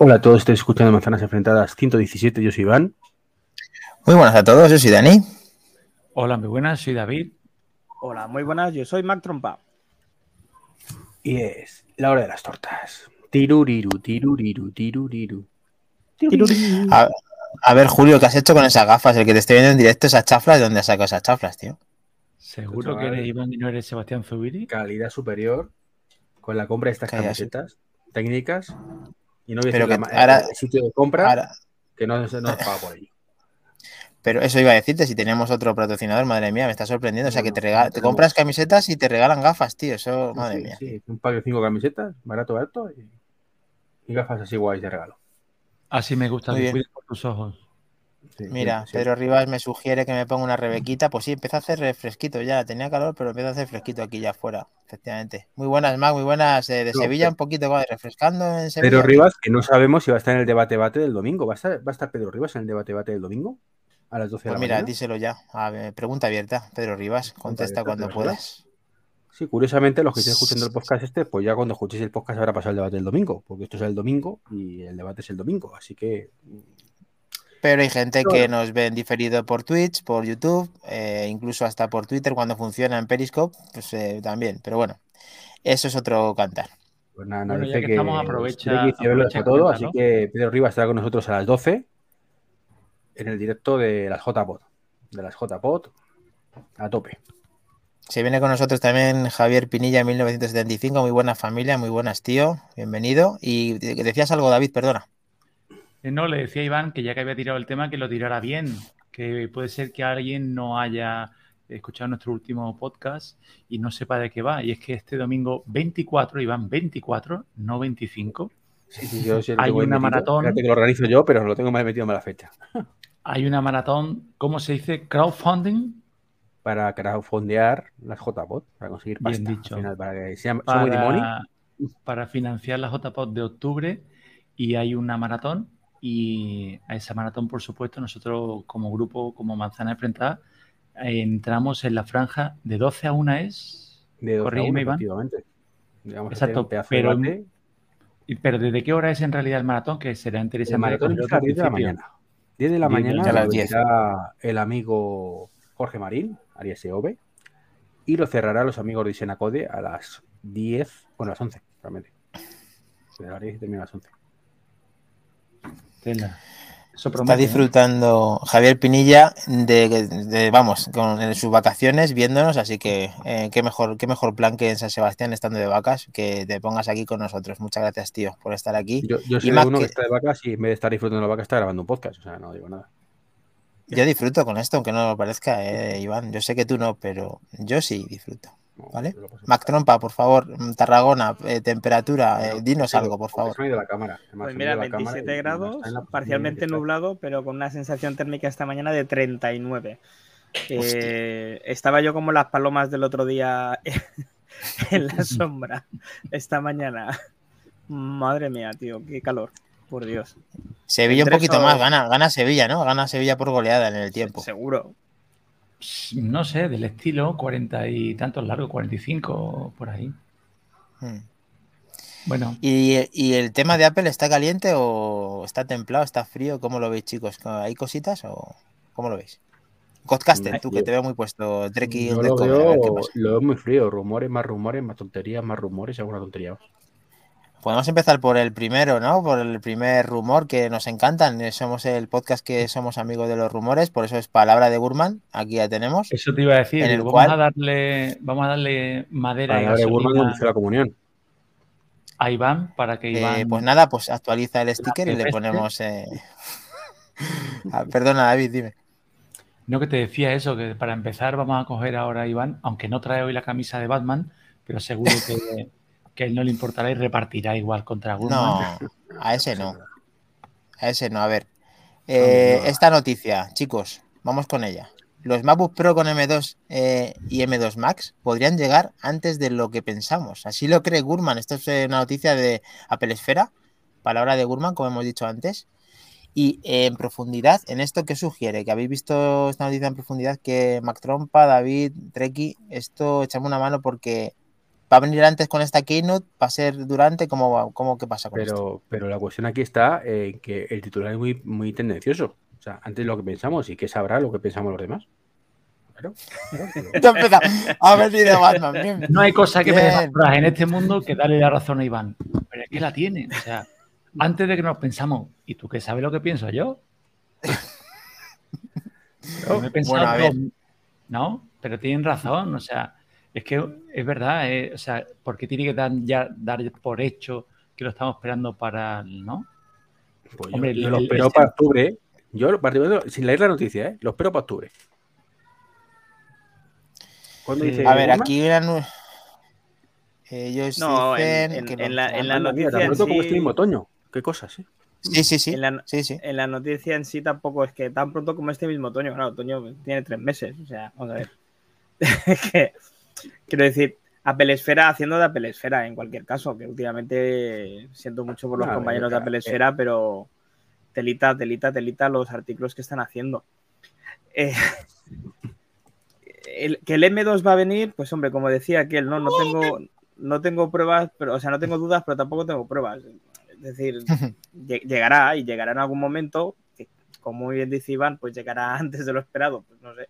Hola a todos, estoy escuchando Manzanas Enfrentadas 117, yo soy Iván. Muy buenas a todos, yo soy Dani. Hola, muy buenas, soy David. Hola, muy buenas, yo soy Mac Trompa. Y es la hora de las tortas. Tiruriru, tiruriru, tiruriru. A, a ver, Julio, ¿qué has hecho con esas gafas? El que te estoy viendo en directo, esas chaflas, ¿de dónde has sacado esas chaflas, tío? ¿Seguro que eres Iván y no eres Sebastián Zubiri? Calidad superior con la compra de estas camisetas técnicas. Y no voy a Pero decir que la ahora- el sitio de compra Ahora, que no se nos paga por ello. pero eso iba a decirte, si teníamos otro patrocinador, madre mía, me está sorprendiendo. O sea, que te, rega- no te tenemos. compras camisetas y te regalan gafas, tío. Eso, madre Sí, mía. sí, un pack de cinco camisetas, barato, barato. Y, y gafas así guays de regalo. Así me gusta que cuides por tus ojos. Sí, Mira, sí, sí. Pedro Rivas me sugiere que me ponga una rebequita. Pues sí, empieza a hacer fresquito ya. Tenía calor, pero empieza a hacer fresquito aquí ya afuera, efectivamente. Muy buenas, Mac, muy buenas. eh, de No, Sevilla, pero- un poquito ¿vale? refrescando en Sevilla. Pedro Rivas, que no sabemos si va a estar en el debate-bate del domingo. ¿Va a estar, ¿Va a estar Pedro Rivas en el debate-bate del domingo? A las 12 de Pues la mira, mañana. díselo ya. A ver, pregunta abierta, Pedro Rivas. Contesta abierta, cuando puedas. Sí, curiosamente, los que estén escuchando el podcast este, pues ya cuando escuchéis el podcast habrá pasado el debate del domingo, porque esto es el domingo y el debate es el domingo. Así que Pero hay gente Claro. que nos ve en diferido por Twitch, por YouTube, eh, incluso hasta por Twitter cuando funciona en Periscope, pues eh, también. Pero bueno, eso es otro cantar. Pues nada, Bueno, dice ya que estamos, aprovecha- todo, así que Pedro Rivas estará con nosotros a las 12 en el directo de las JPod. De las JPod a tope. Se viene con nosotros también Javier Pinilla, 1975. Muy buena familia, muy buenas, tío. Bienvenido. Y de- decías algo, David, perdona. Eh, No, le decía a Iván que ya que había tirado el tema, que lo tirara bien. Que puede ser que alguien no haya escuchado nuestro último podcast y no sepa de qué va. Y es que este domingo 24, Iván, 24, no 25, Sí, sí, yo sí Hay una maratón. Fíjate que lo organizo yo, pero lo tengo más metido en la fecha. hay una maratón, ¿cómo se dice? Crowdfunding. Para crowdfundear las JPod, para conseguir Bien pasta. dicho. Al final, para que sea money. para, para financiar la JPOD de octubre y hay una maratón y a esa maratón, por supuesto, nosotros como grupo, como Manzana Enfrentada, entramos en la franja de 12 a 1 es... De 12 a Corrígeme, 1, Iván. efectivamente. Digamos, Exacto, pero- de Pero ¿desde qué hora es en realidad el maratón? Que será El interesante. maratón coger empieza a las otro 10 de la mañana. 10 de la 10 de la mañana A las 10. abrirá el amigo Jorge Marín, Arias EOB, y lo cerrará los amigos de Isenacode a las 10, bueno, a las 11, realmente. De las 10 y termina a las 11. Tela. Eso Está promete, ¿eh? disfrutando Javier Pinilla de, de- vamos, con en sus vacaciones viéndonos, así que eh, qué mejor, qué mejor plan que en San Sebastián estando de vacas, que te pongas aquí con nosotros. Muchas gracias, tío, por estar aquí. Yo, yo soy uno que... que- está de vacas y en vez de estar disfrutando de la vaca está grabando un podcast, o sea, no digo nada. Yo disfruto con esto, aunque no lo parezca, eh, Iván. Yo sé que tú no, pero yo sí disfruto. ¿Vale? Mac Trompa, por favor, mm, Tarragona, eh, temperatura, eh, dinos algo, por favor. la cámara. Pues mira, la cámara 27 y no grados, parcialmente nublado, pero con una sensación térmica esta mañana de 39. Eh, estaba yo como las palomas del otro día en la sombra esta mañana. Madre mía, tío, qué calor, por Dios. Sevilla un poquito eso- más, gana, gana Sevilla, ¿no? Gana Sevilla por goleada en el tiempo. Seguro. No sé, del estilo, 40 y tantos largos, 45 por ahí. Mm. Bueno, ¿Y, y el tema de Apple está caliente o está templado, está frío? ¿Cómo lo veis, chicos? ¿Hay cositas o cómo lo veis? Godcaster, tú que te veo muy puesto, Treki lo veo, lo veo muy frío. Rumores, más rumores, más tonterías, más rumores y alguna tontería más. Podemos empezar por el primero, ¿no? Por el primer rumor que nos encantan. Somos el podcast que somos amigos de los rumores, por eso es palabra de Gurman. Aquí ya tenemos. eso te iba a decir. en el digo, cual- vamos, a darle, vamos a darle madera darle Burman gasolina cuando hizo la comunión. a Iván para que Eh, Iván. pues nada, pues actualiza el sticker y le ponemos. eh, ah, perdona, David, dime. No que te decía eso, que para empezar vamos a coger ahora a Iván, aunque no trae hoy la camisa de Batman, pero seguro que, que a él no le importará y repartirá igual contra Gurman. No, a ese no. A ese no, a ver. Eh, esta noticia, chicos, vamos con ella. Los MacBook Pro con M2 eh, y M2 Max podrían llegar antes de lo que pensamos. Así lo cree Gurman. Esto es una noticia de Apple Esfera, palabra de Gurman, como hemos dicho antes. Y eh, en profundidad, en esto que sugiere, que habéis visto esta noticia en profundidad, que Mac Trompa, David, Treki, esto echame una mano porque ¿Va a venir antes con esta keynote? ¿Va a ser durante? ¿Cómo, va- cómo qué pasa con esto? Pero, pero la cuestión aquí está en que el titular es muy, muy tendencioso. O sea, antes lo que pensamos y que sabrá lo que pensamos los demás. Claro. claro, pero- Ya empieza a venir de Batman. bien. No hay cosa que me Bien. coraje en este mundo que darle la razón a Iván. Pero es que la tiene. O sea, antes de que nos pensamos, ¿y tú qué sabes lo que pienso yo? Yo me he pensado Bueno, a ver. todo- No, pero tienen razón. O sea, es que es verdad. eh, o sea, ¿por qué tiene que dar, ya, dar por hecho que lo estamos esperando para ¿no? Pues Hombre, yo, yo el- lo espero el- para octubre. Yo, lo- particularmente, sin leer la noticia, ¿eh? lo espero para octubre. ¿Cuándo Sí. dice A ver, aquí una ellos No, en- dicen en- que en no- la- en la noticia tan en pronto como este mismo otoño. Qué cosas, ¿eh? Sí, sí, sí. En la, Sí, sí. en la noticia en sí tampoco es que tan pronto como este mismo otoño. Claro, otoño tiene tres meses. O sea, vamos a ver. Es que, quiero decir, Apple Esfera haciendo de Apple Esfera en cualquier caso, que últimamente siento mucho por los compañeros de Apple eh. Esfera, pero telita, telita, telita los artículos que están haciendo. Eh, el- que el M2 va a venir, pues hombre, como decía aquel, no, no tengo, no tengo pruebas, pero, o sea, no tengo dudas, pero tampoco tengo pruebas. Es decir, lle- llegará y llegará en algún momento, que como muy bien dice Iván, pues llegará antes de lo esperado, pues no sé,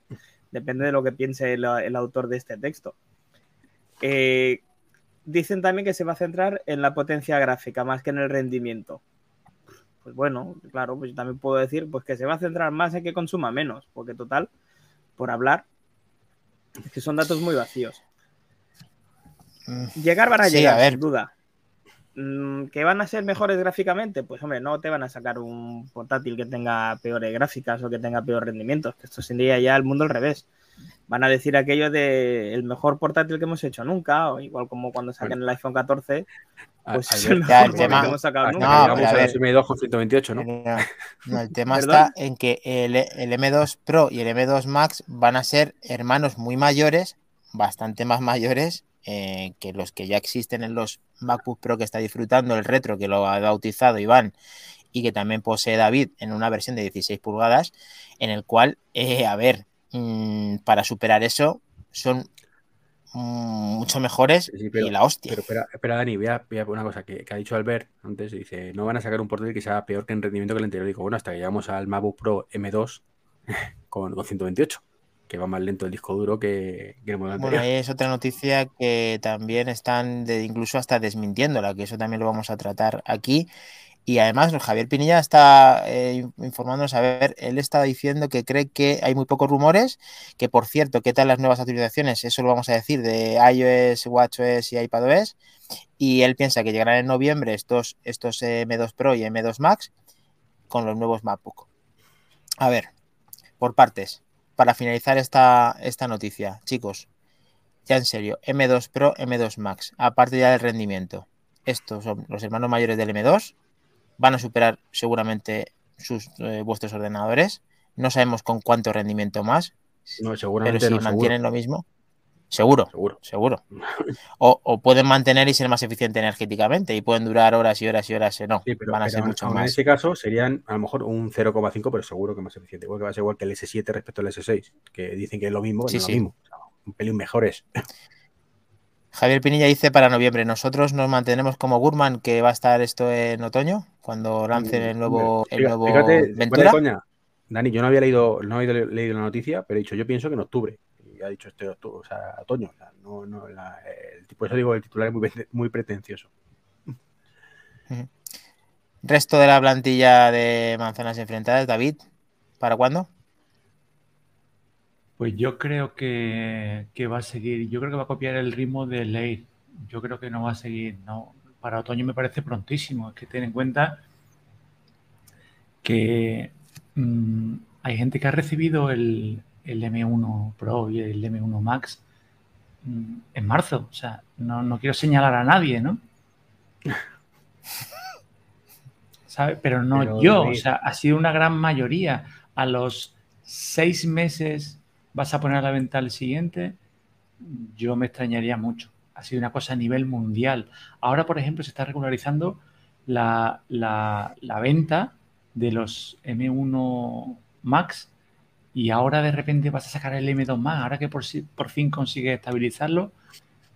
depende de lo que piense el, el autor de este texto. Eh, dicen también que se va a centrar en la potencia gráfica más que en el rendimiento. Pues bueno, claro, pues yo también puedo decir pues que se va a centrar más en que consuma menos, porque total, por hablar, es que son datos muy vacíos. Mm, Llegar van a Sí, llegar, a ver. sin duda. Mm, ¿Que van a ser mejores gráficamente? Pues hombre, no te van a sacar un portátil que tenga peores gráficas o que tenga peor rendimiento. Que esto sería ya el mundo al revés. Van a decir aquello de el mejor portátil que hemos hecho nunca, o igual como cuando saquen el iPhone 14, pues es el mejor tema- que hemos sacado nunca. No, que pero llegamos a a ver. los M2 con 128, ¿no? Pero, no, el tema ¿Perdón? está en que el, el M2 Pro y el M2 Max van a ser hermanos muy mayores, bastante más mayores eh, que los que ya existen en los MacBook Pro que está disfrutando el retro, que lo ha bautizado Iván y que también posee David en una versión de 16 pulgadas, en el cual, eh, a ver, mm, para superar eso son mm, mucho mejores Sí, pero- y la hostia. Pero espera, espera Dani, voy a, voy a una cosa que, que ha dicho Albert antes. Dice, no van a sacar un portátil que sea peor que en rendimiento que el anterior. Digo, bueno, hasta que llegamos al MacBook Pro M2 con, con 128, que va más lento el disco duro que, que el modelo Bueno, es otra noticia que también están de, incluso hasta desmintiéndola, que eso también lo vamos a tratar aquí. Y además, Javier Pinilla está eh, informándonos, a ver, él está diciendo que cree que hay muy pocos rumores, que por cierto, ¿qué tal las nuevas actualizaciones? Eso lo vamos a decir de iOS, WatchOS y iPadOS. Y él piensa que llegarán en noviembre estos, estos eh, M2 Pro y M2 Max con los nuevos MacBook. A ver, por partes, para finalizar esta, esta noticia, chicos, ya en serio, M2 Pro, M2 Max, aparte ya del rendimiento, estos son los hermanos mayores del M2, van a superar seguramente sus, eh, vuestros ordenadores, no sabemos con cuánto rendimiento más, No, pero seguramente si no, seguro. mantienen lo mismo, seguro, Seguro. seguro. O, o pueden mantener y ser más eficiente energéticamente y pueden durar horas y horas y horas, eh, no, Sí, pero, van a pero ser mucho aún en más. ese caso serían a lo mejor un 0,5, pero seguro que más eficiente. Igual que va a ser igual que el S7 respecto al S6, que dicen que es lo mismo, Sí, no sí. lo mismo. O sea, un pelín mejores. Javier Pinilla dice para noviembre. Nosotros nos mantenemos como Gurman, que va a estar esto en otoño, cuando lancen el nuevo, el Fíjate, nuevo fíjate, Ventura. coña, Dani, yo no había leído, no había leído la noticia, pero he dicho, yo pienso que en octubre. Y ha dicho este o sea, otoño. o sea, no, no, la- el, por eso digo, el titular es muy, muy pretencioso. Resto de la plantilla de manzanas enfrentadas, David, ¿para cuándo? Pues yo creo que, que va a seguir, yo creo que va a copiar el ritmo de Leir. Yo creo que no va a seguir, no. Para otoño me parece prontísimo. Es que ten en cuenta que mm, hay gente que ha recibido el, el M1 Pro y el M1 Max mm, en marzo. O sea, no, no quiero señalar a nadie, ¿no? ¿Sabe? Pero no Pero, yo. O sea, ha sido una gran mayoría. A los seis meses vas a poner a la venta el siguiente. Yo me extrañaría mucho. Ha sido una cosa a nivel mundial. Ahora, por ejemplo, se está regularizando la, la- la venta de los M1 Max y ahora de repente vas a sacar el M2 Max. Ahora que por, si- por fin consigues estabilizarlo,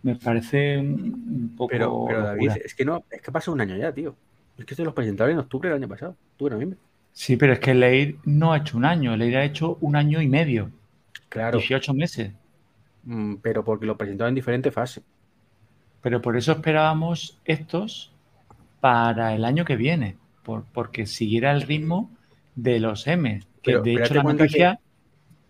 me parece un poco. Pero, pero David, es que no, es que pasa un año ya, tío. Es que se los presentaron en octubre del año pasado, octubre, noviembre. Sí, pero es que Leir no ha hecho un año, Leir ha hecho un año y medio. Claro. 18 meses. Mm, pero porque lo presentaron en diferente fase. Pero por eso esperábamos estos para el año que viene, por, porque siguiera el ritmo de los M. Que de hecho la noticia.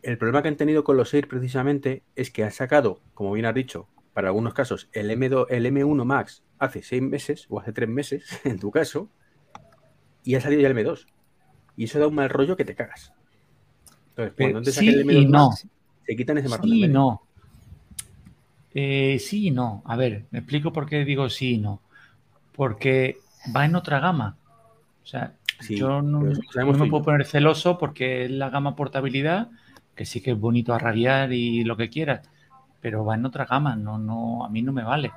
El problema que han tenido con los Air precisamente es que han sacado, como bien has dicho, para algunos casos, el, M2, el M1 Max hace seis meses o hace tres meses, en tu caso, y ha salido ya el M2. Y eso da un mal rollo que te cagas. Entonces, cuando te sí el M2 no. Max, se quitan ese marrón. Sí, no. Eh, sí y no. A ver, me explico por qué digo sí y no. Porque va en otra gama. O sea, yo no, no me puedo poner celoso porque es la gama portabilidad, que sí que es bonito a rabiar y lo que quieras, pero va en otra gama, no, no, a mí no me vale.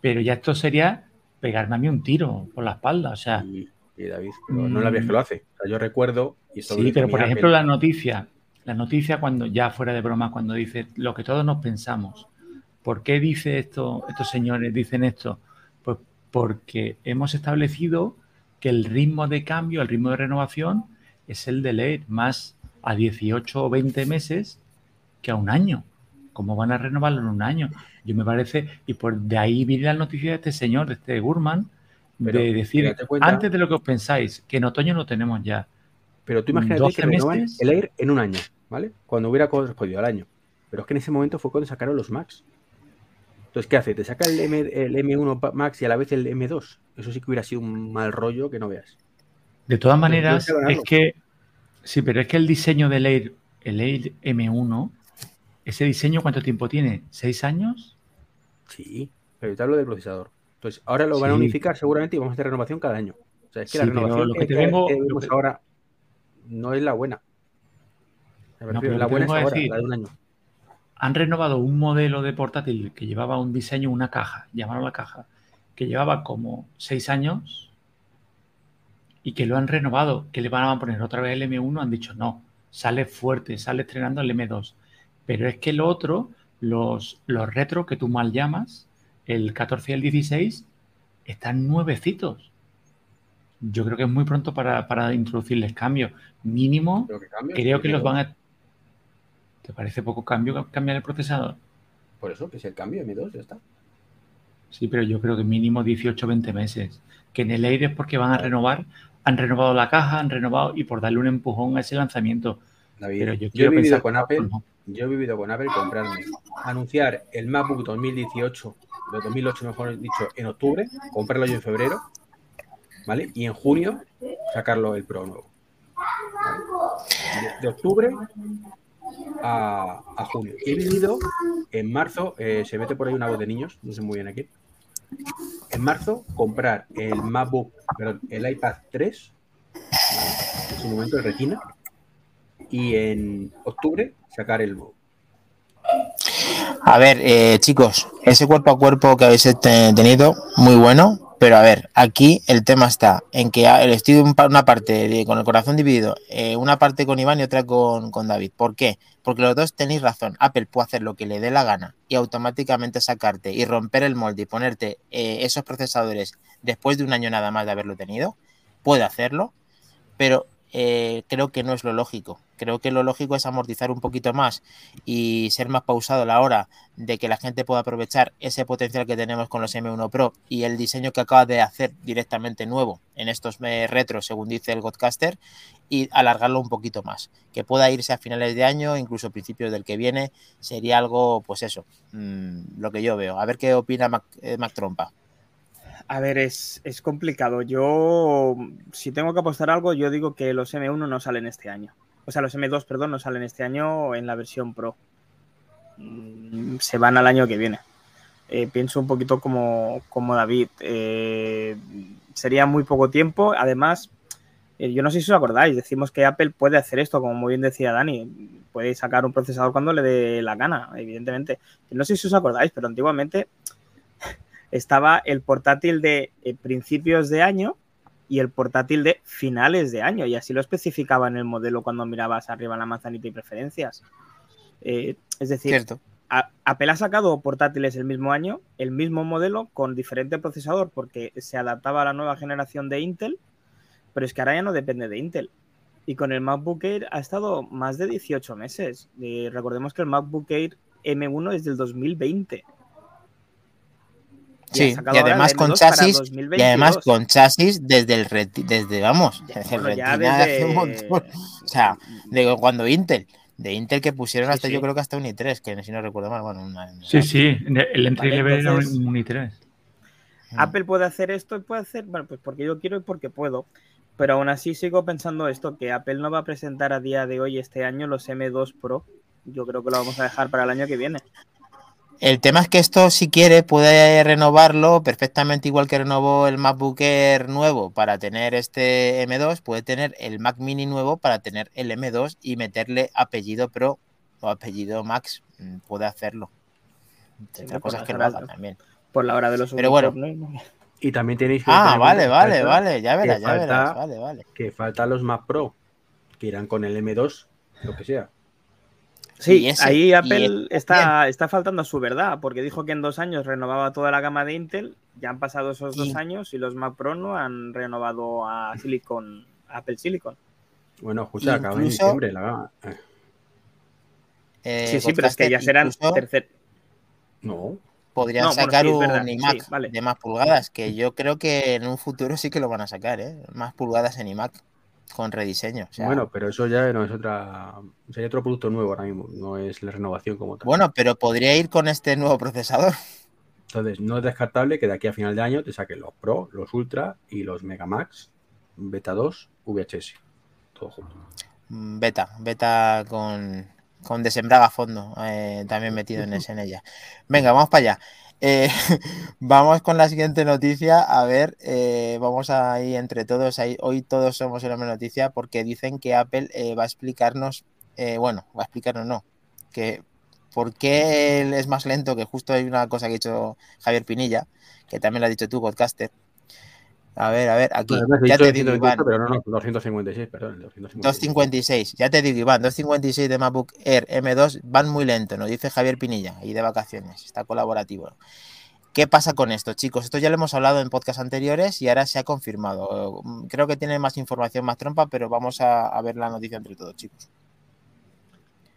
Pero ya esto sería pegarme a mí un tiro por la espalda, o sea. Sí, David, no la vez que lo hace. yo recuerdo. Y sí, pero por ejemplo, la noticia, la noticia cuando, ya fuera de broma, cuando dice lo que todos nos pensamos. ¿Por qué dice esto, estos señores dicen esto? Pues porque hemos establecido que el ritmo de cambio, el ritmo de renovación, es el de leer más a 18 o 20 meses que a un año. ¿Cómo van a renovarlo en un año? Yo me parece, y por de ahí viene la noticia de este señor, de este Gurman, de decir, antes de lo que os pensáis, que en otoño lo tenemos ya. Pero tú imagínate que renovan el Air en un año, ¿vale? Cuando hubiera correspondido al año. Pero es que en ese momento fue cuando sacaron los Max. Entonces, ¿qué hace? Te saca el, M, el M1 Max y a la vez el M2. Eso sí que hubiera sido un mal rollo que no veas. De todas maneras, es que. Sí, pero es que el diseño del Air, el Air M1 ¿Ese diseño cuánto tiempo tiene? ¿Seis años? Sí, pero yo te hablo del procesador. Entonces, ahora lo van a unificar seguramente y vamos a hacer renovación cada año. O sea, es que la renovación que, tenemos ahora no es la buena. la buena es ahora, la de un año. Han renovado un modelo de portátil que llevaba un diseño, una caja, llamaron la caja, que llevaba como seis años y que lo han renovado, que le van a poner otra vez el M1, han dicho no, sale fuerte, sale estrenando el M2. Pero es que el otro, los, los retro que tú mal llamas, el 14 y el 16, están nuevecitos. Yo creo que es muy pronto para, introducirles cambios. Mínimo, creo que los van a... ¿Te parece poco cambio cambiar el procesador? Por eso, que es el cambio M2, ya está. Sí, pero yo creo que mínimo 18 20 meses. Que en el aire es porque van a renovar, han renovado la caja, han renovado y por darle un empujón a ese lanzamiento. pero yo, quiero pensar con Apple yo he vivido con Apple comprarme, anunciar el MacBook 2018, de 2008 mejor dicho, en octubre, comprarlo yo en febrero, ¿vale? Y en junio sacarlo el Pro nuevo. De, octubre a, junio. He vivido en marzo, eh, se mete por ahí una voz de niños, no sé muy bien aquí. En marzo, comprar el MacBook, perdón, el iPad 3, en su momento el Retina, y en octubre sacar el A ver, eh, chicos, ese cuerpo a cuerpo que habéis tenido, muy bueno, pero a ver, aquí el tema está en que estoy de una parte con el corazón dividido, eh, una parte con Iván y otra con, David. ¿Por qué? Porque los dos tenéis razón. Apple puede hacer lo que le dé la gana y automáticamente sacarte y romper el molde y ponerte eh, esos procesadores después de un año nada más de haberlo tenido. Puede hacerlo, pero eh, creo que no es lo lógico. Creo que lo lógico es amortizar un poquito más y ser más pausado a la hora de que la gente pueda aprovechar ese potencial que tenemos con los M1 Pro y el diseño que acaba de hacer directamente nuevo en estos retros, según dice el Godcaster, y alargarlo un poquito más. Que pueda irse a finales de año, incluso principios del que viene, sería algo, pues eso, mm, lo que yo veo. A ver qué opina Mac, eh, Mac Trompa. A ver, es, complicado. Yo, si tengo que apostar algo, yo digo que los M1 no salen este año. O sea, los M2, perdón, no salen este año en la versión Pro. Mm, se van al año que viene. Eh, pienso un poquito como, como David. Eh, sería muy poco tiempo. Además, eh, yo no sé si os acordáis, decimos que Apple puede hacer esto, como muy bien decía Dani. Puede sacar un procesador cuando le dé la gana, evidentemente. No sé si os acordáis, pero antiguamente estaba el portátil de eh, principios de año y el portátil de finales de año, y así lo especificaba en el modelo cuando mirabas arriba la manzanita y preferencias. Eh, es decir, Apple ha sacado portátiles el mismo año, el mismo modelo, con diferente procesador, porque se adaptaba a la nueva generación de Intel, pero es que ahora ya no depende de Intel. Y con el MacBook Air ha estado más de 18 meses. Y recordemos que el MacBook Air M1 es del 2020. Sí, y además con chasis y además con chasis desde el desde vamos, desde el hace un montón. O sea, de cuando Intel, de Intel que pusieron hasta yo creo que hasta un i3, que si no recuerdo mal, bueno, Sí, sí, el entry level era un i3. Mm. Apple puede hacer esto y puede hacer, bueno, pues porque yo quiero y porque puedo. Pero aún así sigo pensando esto, que Apple no va a presentar a día de hoy, este año, los M2 Pro. Yo creo que lo vamos a dejar para el año que viene. El tema es que esto, si quiere, puede renovarlo perfectamente igual que renovó el MacBook Air nuevo para tener este M2, puede tener el Mac Mini nuevo para tener el M2 y meterle apellido Pro o apellido Max. Mm, puede hacerlo. Otra cosa que lo haga también. Por la hora de los Pero bueno. Y también tenéis que. Ah, vale, vale, vale, ya verás, ya verás. Vale, vale. Que faltan los Mac Pro, que irán con el M2, lo que sea. Sí, ahí Apple está, está faltando a su verdad, porque dijo que en dos años renovaba toda la gama de Intel, ya han pasado esos dos años y los Mac Pro no han renovado a Silicon, Apple Silicon. Bueno, escucha, acaba en diciembre la gama. Eh, sí, sí, pero es que ya serán tercer. No. Podrían sacar un iMac de más pulgadas, que yo creo que en un futuro sí que lo van a sacar, ¿eh? Más pulgadas en iMac con rediseño. Bueno, pero eso ya no es otra. Sería otro producto nuevo ahora mismo, no es la renovación como tal. Bueno, pero podría ir con este nuevo procesador. Entonces, no es descartable que de aquí a final de año te saquen los Pro, los Ultra y los Mega Max, Beta 2, VHS. Todo junto. Mm, beta, beta con, con desembraga a fondo, eh, también metido en, ese, en ella. Venga, vamos para allá. Eh, vamos con la siguiente noticia. A ver, eh, vamos a ir entre todos. Ahí, hoy todos somos en la noticia porque dicen que Apple eh, va a explicarnos, bueno, va a explicarnos no, que por qué él es más lento, que justo hay una cosa que ha dicho Javier Pinilla, que también lo ha dicho tú, podcaster, a ver, a ver, aquí. ya te digo, Iván. Pero no, no, 256, perdón. 256. ya te digo, Iván, 256 de MacBook Air M2 van muy lento, nos dice Javier Pinilla, y de vacaciones, está colaborativo. ¿Qué pasa con esto, chicos? Esto ya lo hemos hablado en podcasts anteriores y ahora se ha confirmado. Creo que tiene más información, más trompa, pero vamos a, ver la noticia entre todos, chicos.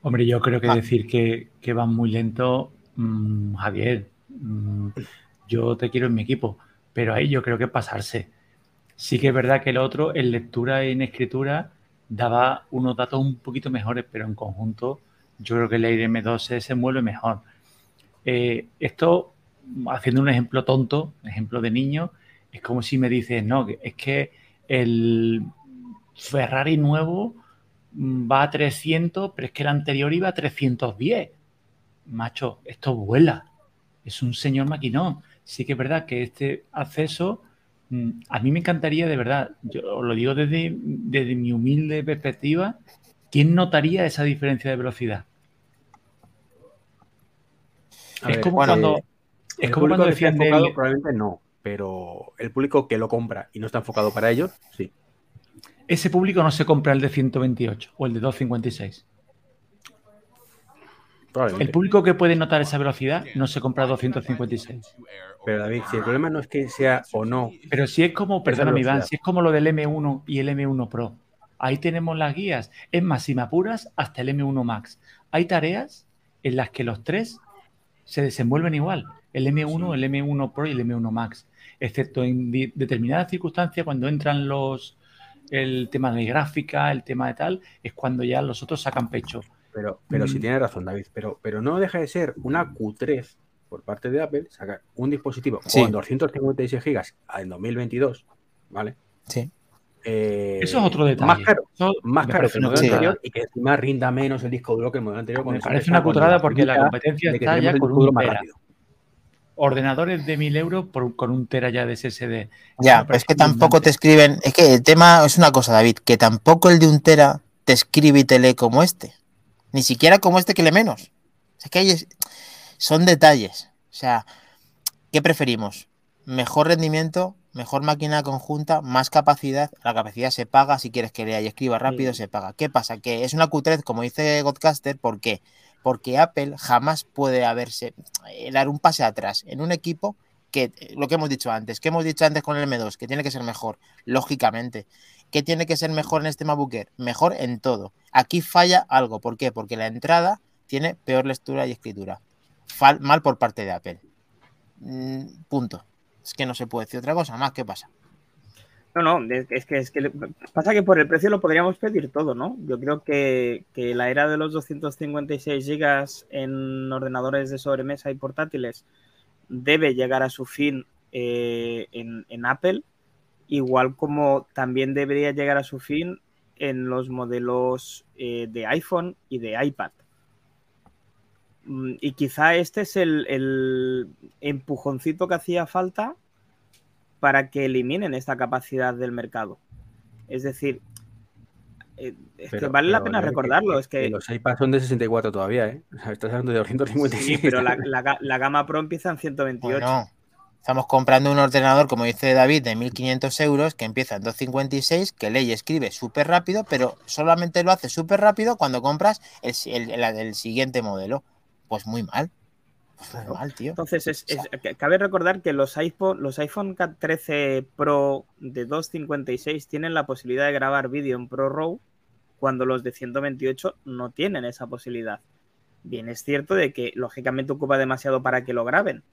Hombre, yo creo que decir que, que, van muy lento, mm, Javier, mm, yo te quiero en mi equipo pero ahí yo creo que pasarse. Sí que es verdad que el otro en lectura y en escritura daba unos datos un poquito mejores, pero en conjunto yo creo que el Air M2 se mueve mejor. Eh, esto, haciendo un ejemplo tonto, ejemplo de niño, es como si me dices, no, es que el Ferrari nuevo va a 300, pero es que el anterior iba a 310. Macho, esto vuela. Es un señor maquinón sí que es verdad que este acceso, mm, a mí me encantaría de verdad, yo lo digo desde, desde mi humilde perspectiva, ¿quién notaría esa diferencia de velocidad? es como cuando... Es como cuando decían enfocado, probablemente no, pero el público que lo compra y no está enfocado para ello, sí. Ese público no se compra el de 128 o el de 256. El público que puede notar esa velocidad no se compra 256. Pero David, si el problema no es que sea o no. Pero si es como, perdóname Iván, si es como lo del M1 y el M1 Pro. Ahí tenemos las guías. Es más, si me apuras, hasta el M1 Max. Hay tareas en las que los tres se desenvuelven igual. El M1, el M1 Pro y el M1 Max. Excepto en determinadas circunstancias, cuando entran los el tema de gráfica, el tema de tal, es cuando ya los otros sacan pecho. Pero, pero sí mm. tiene razón, David. Pero, pero no deja de ser una cutrez por parte de Apple sacar un dispositivo con 256 gigas en 2022, ¿vale? Sí. Eh, Eso es otro detalle. Más caro, más caro que el modelo anterior y que encima rinda menos el disco duro que el modelo anterior. Me parece una cutrada porque la competencia está ya con un tera. Ordenadores de 1000 euros por, con un tera ya de SSD. Ya, pero es que tampoco te escriben. Es que el tema es una cosa, David, que tampoco el de un tera te escribe y te lee como este. Ni siquiera como este que le menos. Es que hay, son detalles. O sea, ¿qué preferimos? Mejor rendimiento, mejor máquina conjunta, más capacidad. La capacidad se paga, si quieres que lea y escriba rápido, se paga. ¿Qué pasa? Que es una Q3, como dice Godcaster, ¿por qué? porque Apple jamás puede haberse eh, dar un pase atrás en un equipo que eh, lo que hemos dicho antes, que hemos dicho antes con el M2, que tiene que ser mejor, lógicamente. ¿Qué tiene que ser mejor en este MacBook Air? Mejor en todo. Aquí falla algo. ¿Por qué? Porque la entrada tiene peor lectura y escritura. mal por parte de Apple. Mm, punto. Es que no se puede decir otra cosa más. ¿Qué pasa? No, no, es que, es que pasa que por el precio lo podríamos pedir todo, ¿no? Yo creo que, la era de los 256 GB en ordenadores de sobremesa y portátiles debe llegar a su fin eh, en, Apple, igual como también debería llegar a su fin en los modelos eh, de iPhone y de iPad. Mm, y quizá este es el, el empujoncito que hacía falta para que eliminen esta capacidad del mercado. Es decir, eh, es que vale la pena recordarlo. es que... Los iPads son de 64 todavía, ¿eh? O sea, estás hablando de 256. Sí, pero la, gama Pro empieza en 128. estamos comprando un ordenador, como dice David, de 1500 euros que empieza en 256, que lee y escribe súper rápido, pero solamente lo hace súper rápido cuando compras el siguiente modelo. Pues muy mal. Entonces, cabe recordar que los iPhone, los iPhone 13 Pro de 256 tienen la posibilidad de grabar vídeo en ProRAW cuando los de 128 no tienen esa posibilidad. Bien, es cierto de que lógicamente ocupa demasiado para que lo graben,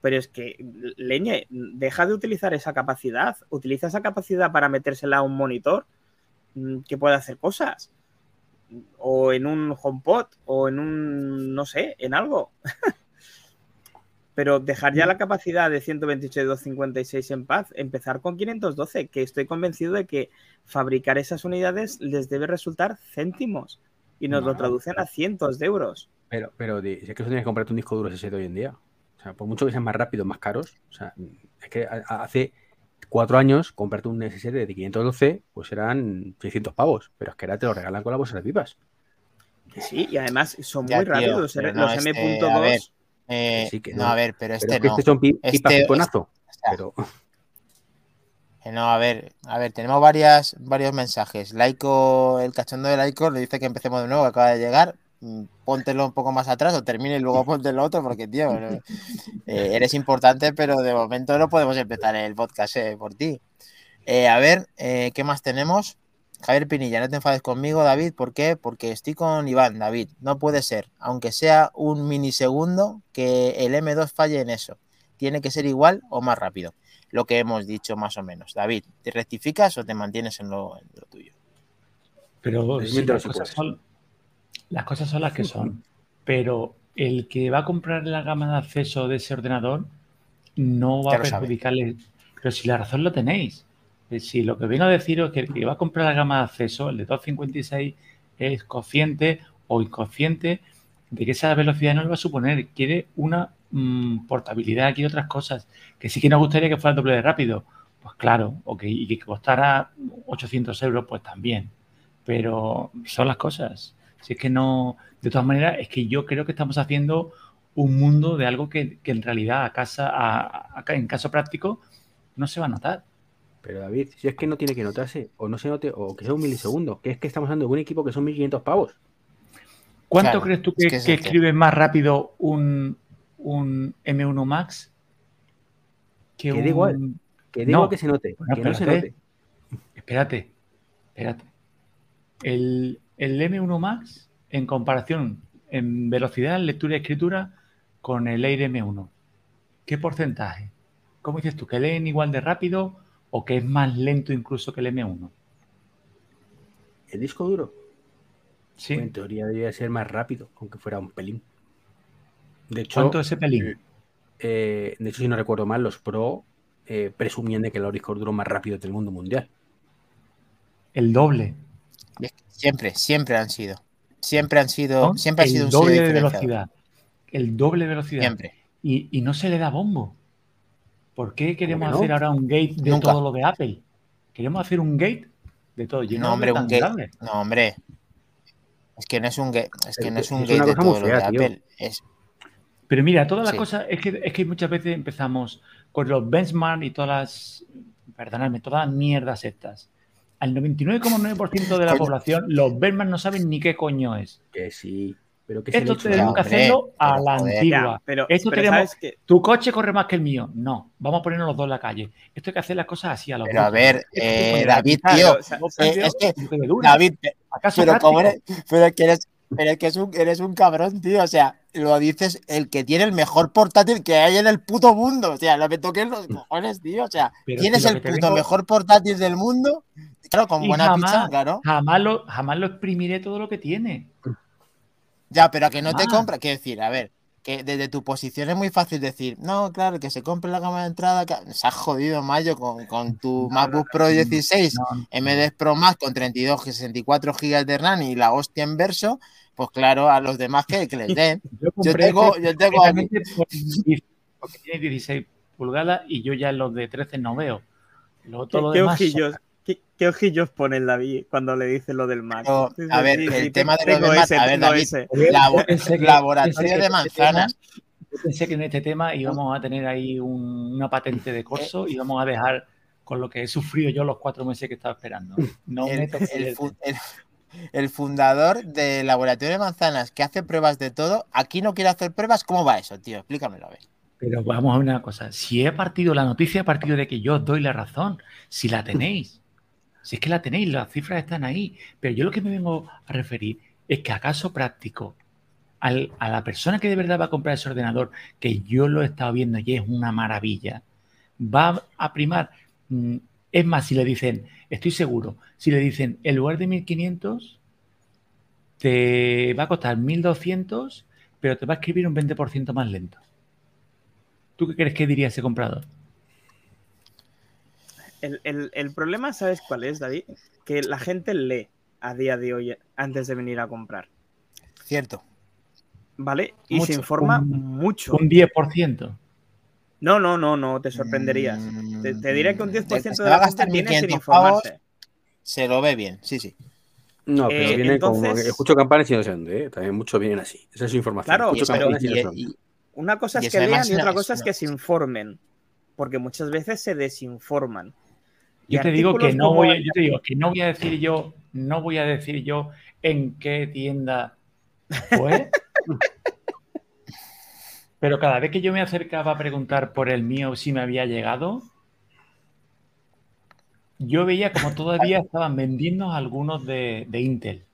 pero es que, leñe, deja de utilizar esa capacidad, utiliza esa capacidad para metérsela a un monitor mm, que pueda hacer cosas, o en un HomePod, o en un, no sé, en algo. pero dejar ya la capacidad de 128 y 256 en paz, empezar con 512, que estoy convencido de que fabricar esas unidades les debe resultar céntimos y nos lo traducen a cientos de euros. Pero, pero si es que eso tienes que comprarte un disco duro SSD hoy en día. O sea, por mucho que sean más rápidos, más caros, o sea, es que hace cuatro años comprarte un SSD de 512, pues eran 600 pavos, pero es que ahora te lo regalan con la bolsa de pipas. Sí, y además son muy rápidos. los M.2 eh, no. a ver, pero este no. Este son este, pero... Eh, no, a ver, a ver, tenemos varias, varios mensajes. Laico, el cachondo de Laico le dice que empecemos de nuevo, que acaba de llegar. Mm, póntelo un poco más atrás o termine y luego ponte lo otro, porque, tío, eh, eres importante, pero de momento no podemos empezar el podcast por ti. a ver, ¿qué más tenemos? Javier Pinilla, no te enfades conmigo, David. ¿Por qué? Porque estoy con Iván, David. No puede ser, aunque sea un minisegundo, que el M2 falle en eso. Tiene que ser igual o más rápido. Lo que hemos dicho más o menos. David, ¿te rectificas o te mantienes en lo, tuyo? Pero las, cosas son, las cosas son las que son. Pero el que va a comprar la gama de acceso de ese ordenador no va a perjudicarle. Pero si la razón lo tenéis. Eh, si lo que vengo a deciros es que el que va a comprar la gama de acceso, el de 256, es consciente o inconsciente de que esa velocidad no le va a suponer. Quiere una mm, portabilidad, quiere otras cosas. Que sí que nos gustaría que fuera doble de rápido. Pues claro, y que costara 800 euros, pues también. Pero son las cosas. Si es que no, de todas maneras, es que yo creo que estamos haciendo un mundo de algo que, en realidad a casa, a, en caso práctico, no se va a notar. Pero David, si es que no tiene que notarse, o no se note, o que sea un milisegundo, que es que estamos hablando de un equipo que son 1500 pavos. ¿Cuánto crees tú que, escribe más rápido un, un, M1 Max que, que igual, que igual que se note, que no se note. Espérate, espérate. El, el M1 Max, en comparación en velocidad, lectura y escritura, con el Air M1, ¿qué porcentaje? ¿Cómo dices tú? ¿Que leen igual de rápido o que es más lento incluso que el M1? ¿El disco duro? Sí. en teoría debería ser más rápido, aunque fuera un pelín. De hecho, ¿Cuánto es ese pelín? Eh, eh, de hecho, si no recuerdo mal, los Pro eh, presumían de que el disco duro más rápido del mundo mundial. El doble. Siempre, siempre han sido. Siempre han sido. Siempre ha sido un doble de velocidad. El doble de velocidad. Siempre. Y, y no se le da bombo. ¿Por qué queremos hacer ahora un gate de todo lo de Apple? Queremos hacer un gate de todo. no, hombre, un gate. No, hombre. Es que no es un gate, es que no es un gate de todo lo de Apple. Pero mira, todas las cosas, es que, es que muchas veces empezamos con los benchmarks y todas las, perdonadme, todas las mierdas estas. Al 99,9% de la población, los benchmarks no saben ni qué coño es. Que sí. Pero ¿qué se le Esto tenemos que hacerlo a pero la antigua. Ya, pero, Esto pero tenemos- que Tu coche corre más que el mío. No, vamos a ponernos los dos en la calle. Esto hay que hacer las cosas así a los Pero a ver, que eh, David, tío, eh, es que, lo que. David, ¿Acaso pero como eres, pero es que eres, pero es que es un, eres un cabrón, tío. O sea, lo dices el que tiene el mejor portátil que hay en el puto mundo. O sea, no me toques los cojones, tío. O sea, Pero tienes si lo el que puto mejor portátil del mundo. Claro, con Y buena jamás- pizza, claro. Jamás lo, jamás lo exprimiré todo lo que tiene. Ya, pero a que no te Ah. compra, quiero decir, a ver, que desde tu posición es muy fácil decir, no, claro, que se compre la gama de entrada, que se has jodido, Mayo, con, con tu No, MacBook no, Pro no, 16, No, MD Pro Max con 32, 64 GB de RAM y la hostia en verso, pues claro, a los demás que, que les den. yo Yo tengo, este yo tengo precisamente por- porque tiene 16 pulgadas y yo ya los de 13 no veo. Luego ¿Qué, todo lo qué demás. ojillos, qué, ojillos pone el David cuando le dice lo del Mac? A ver, el sí, tema de lo del Mac, a ver, David, ese. Labo- que- laboratorio que de este manzanas. tema- yo pensé que en este tema íbamos a tener ahí un- una patente de corso y vamos a dejar con lo que he sufrido yo los cuatro meses que estaba esperando. No el, el el fu- el- el fundador del laboratorio de manzanas que hace pruebas de todo, aquí no quiere hacer pruebas, ¿cómo va eso, tío? Explícamelo, a ver. Pero vamos a ver una cosa. Si he partido la noticia, a partido de que yo os doy la razón. Si la tenéis. Si es que la tenéis, las cifras están ahí. Pero yo lo que me vengo a referir es que acaso práctico al- a la persona que de verdad va a comprar ese ordenador, que yo lo he estado viendo y es una maravilla, va a primar. mm, Es más, si le dicen, estoy seguro, si le dicen, en lugar de 1500, te va a costar 1200, pero te va a escribir un 20% más lento. ¿Tú qué crees que diría ese comprador? El, el- el problema, ¿sabes cuál es, David? Que la gente lee a día de hoy antes de venir a comprar, Cierto. ¿vale? Y Mucho. se informa Un- mucho. Un 10%. No, no, no, no, te sorprenderías. Te, te diré que un 10% El que se de la gente viene sin 1.500 pavos, informarse. Se lo ve bien, sí, sí. No, pero Eh, viene como entonces- que escucho campanas y no sé dónde, ¿eh? También muchos vienen así. Esa es su información. Claro, escucho pero- y, no Una cosa Y es que lean y otra cosa es que se informen. Porque muchas veces se desinforman. Yo te digo que no voy, a- el- yo te digo que no voy a decir yo, no voy a decir yo en qué tienda fue. Pero cada vez que yo me acercaba a preguntar por el mío si me había llegado, yo veía como todavía estaban vendiendo algunos de, de Intel.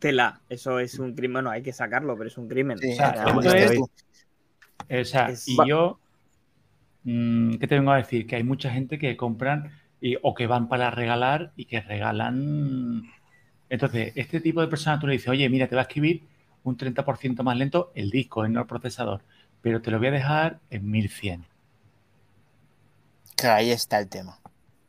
Tela, eso es un crimen. Bueno, hay que sacarlo, pero es un crimen. Sí, O sea, esto como es-. O sea, Es- y yo, ¿qué te vengo a decir? Que hay mucha gente que compran y- o que van para regalar y que regalan. Entonces, este tipo de personas tú le dices, oye, mira, te va a escribir un 30% más lento el disco, no el procesador, pero te lo voy a dejar en 1100. Claro, ahí está el tema.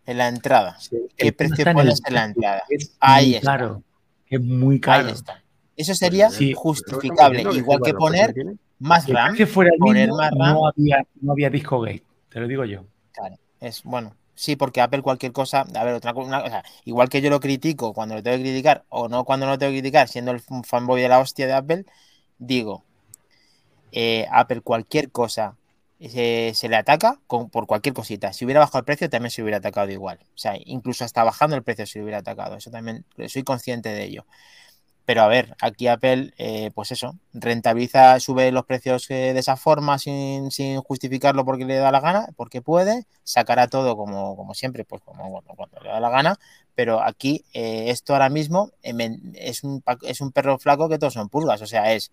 En la entrada. ¿Qué precio pones el en la entrada? Es Ahí está. caro. Es muy caro. Ahí está. Eso sería Sí. justificable. Pero estamos Igual que poner que. Más el RAM. fuera el poner mismo, más RAM. no había, no había disco gate, te lo digo yo. Claro, es bueno. Sí, porque Apple cualquier cosa, a ver, otra cosa, o sea, igual que yo lo critico cuando lo tengo que criticar o no cuando no lo tengo que criticar, siendo el fanboy de la hostia de Apple, digo, eh, Apple cualquier cosa se, se le ataca con, por cualquier cosita. Si hubiera bajado el precio también se hubiera atacado igual. O sea, incluso hasta bajando el precio se hubiera atacado. Eso también soy consciente de ello. Pero a ver, aquí Apple, eh, pues eso, rentabiliza, sube los precios eh, de esa forma sin, sin justificarlo porque le da la gana, porque puede, sacará todo como, como siempre, pues como bueno, cuando le da la gana, pero aquí eh, esto ahora mismo eh, es, un, es un perro flaco que todos son pulgas, o sea, es,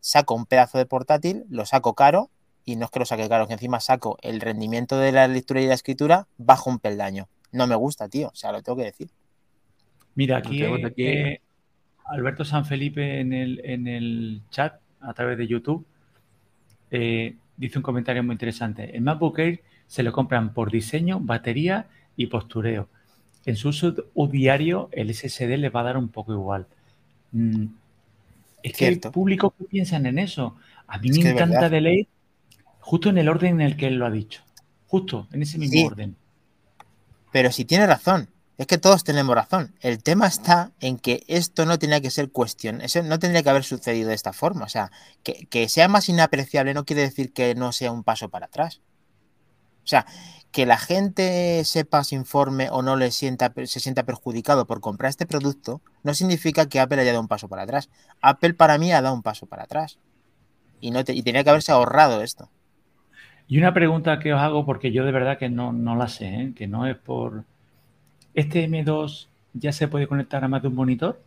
saco un pedazo de portátil, lo saco caro, y no es que lo saque caro, que encima saco el rendimiento de la lectura y la escritura bajo un peldaño. No me gusta, tío, o sea, lo tengo que decir. Mira, aquí, aquí- Alberto San Felipe en el, en el chat a través de YouTube eh, dice un comentario muy interesante. El MacBook Air se lo compran por diseño, batería y postureo. En su uso diario, el SSD les va a dar un poco igual. Mm, Es que el público que piensan en eso. A mí Es me encanta verdad. de ley, justo en el orden en el que él lo ha dicho. Justo en ese mismo Sí. orden. Pero si tiene razón, es que todos tenemos razón. El tema está en que esto no tenía que ser cuestión, eso no tendría que haber sucedido de esta forma. O sea, que, sea más inapreciable no quiere decir que no sea un paso para atrás. O sea, que la gente sepa, se informe o no le sienta, se sienta perjudicado por comprar este producto, no significa que Apple haya dado un paso para atrás. Apple para mí ha dado un paso para atrás. Y, no y tenía que haberse ahorrado esto. Y una pregunta que os hago, porque yo de verdad que no, no la sé, ¿eh? que no es por... ¿Este M2 ya se puede conectar a más de un monitor?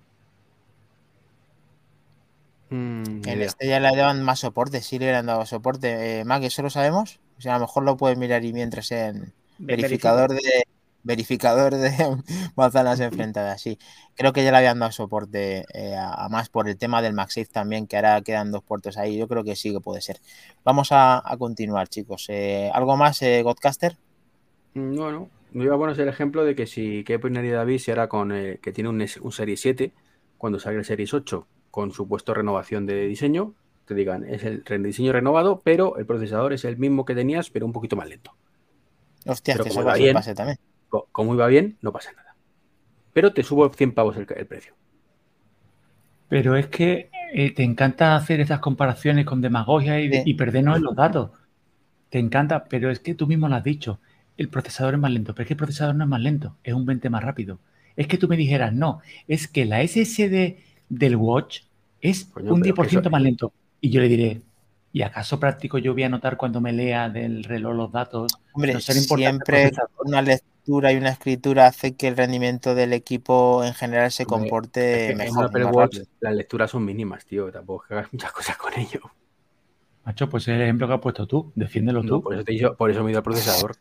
Mm, en este ya le daban más soporte, sí le han dado soporte. Eh, Mac, ¿eso lo sabemos? O sea, a lo mejor lo puedes mirar y mientras en verificador de verificador de manzanas enfrentadas, sí. Creo que ya le habían dado soporte eh, a, más por el tema del MagSafe también, que ahora quedan dos puertos ahí. Yo creo que sí que puede ser. Vamos a, continuar, chicos. Eh, ¿Algo más, eh, Godcaster? Mm, bueno, me iba a poner el ejemplo de que si, ¿qué opinaría David si ahora con que tiene un, un Series 7, cuando salga el Series 8, con supuesto renovación de diseño, te digan, es el diseño renovado, pero el procesador es el mismo que tenías, pero un poquito más lento. Hostia, que eso va bien, pase también. Como iba bien, no pasa nada. Pero te subo 100 pavos el, precio. Pero es que eh, te encanta hacer estas comparaciones con demagogia y, perdernos en los datos. Te encanta, pero es que tú mismo lo has dicho. El procesador es más lento, pero es que el procesador no es más lento, es un 20 más rápido. Es que tú me dijeras, no, es que la SSD del Watch es un 10% más lento. Y yo le diré, ¿y acaso práctico yo voy a notar cuando me lea del reloj los datos? Hombre, siempre una lectura y una escritura hace que el rendimiento del equipo en general se comporte mejor. En Watch las lecturas son mínimas, tío. Tampoco que hagas muchas cosas con ello. Macho, pues es el ejemplo que has puesto tú. Defiéndelo tú. Por eso, te por eso me he ido al procesador.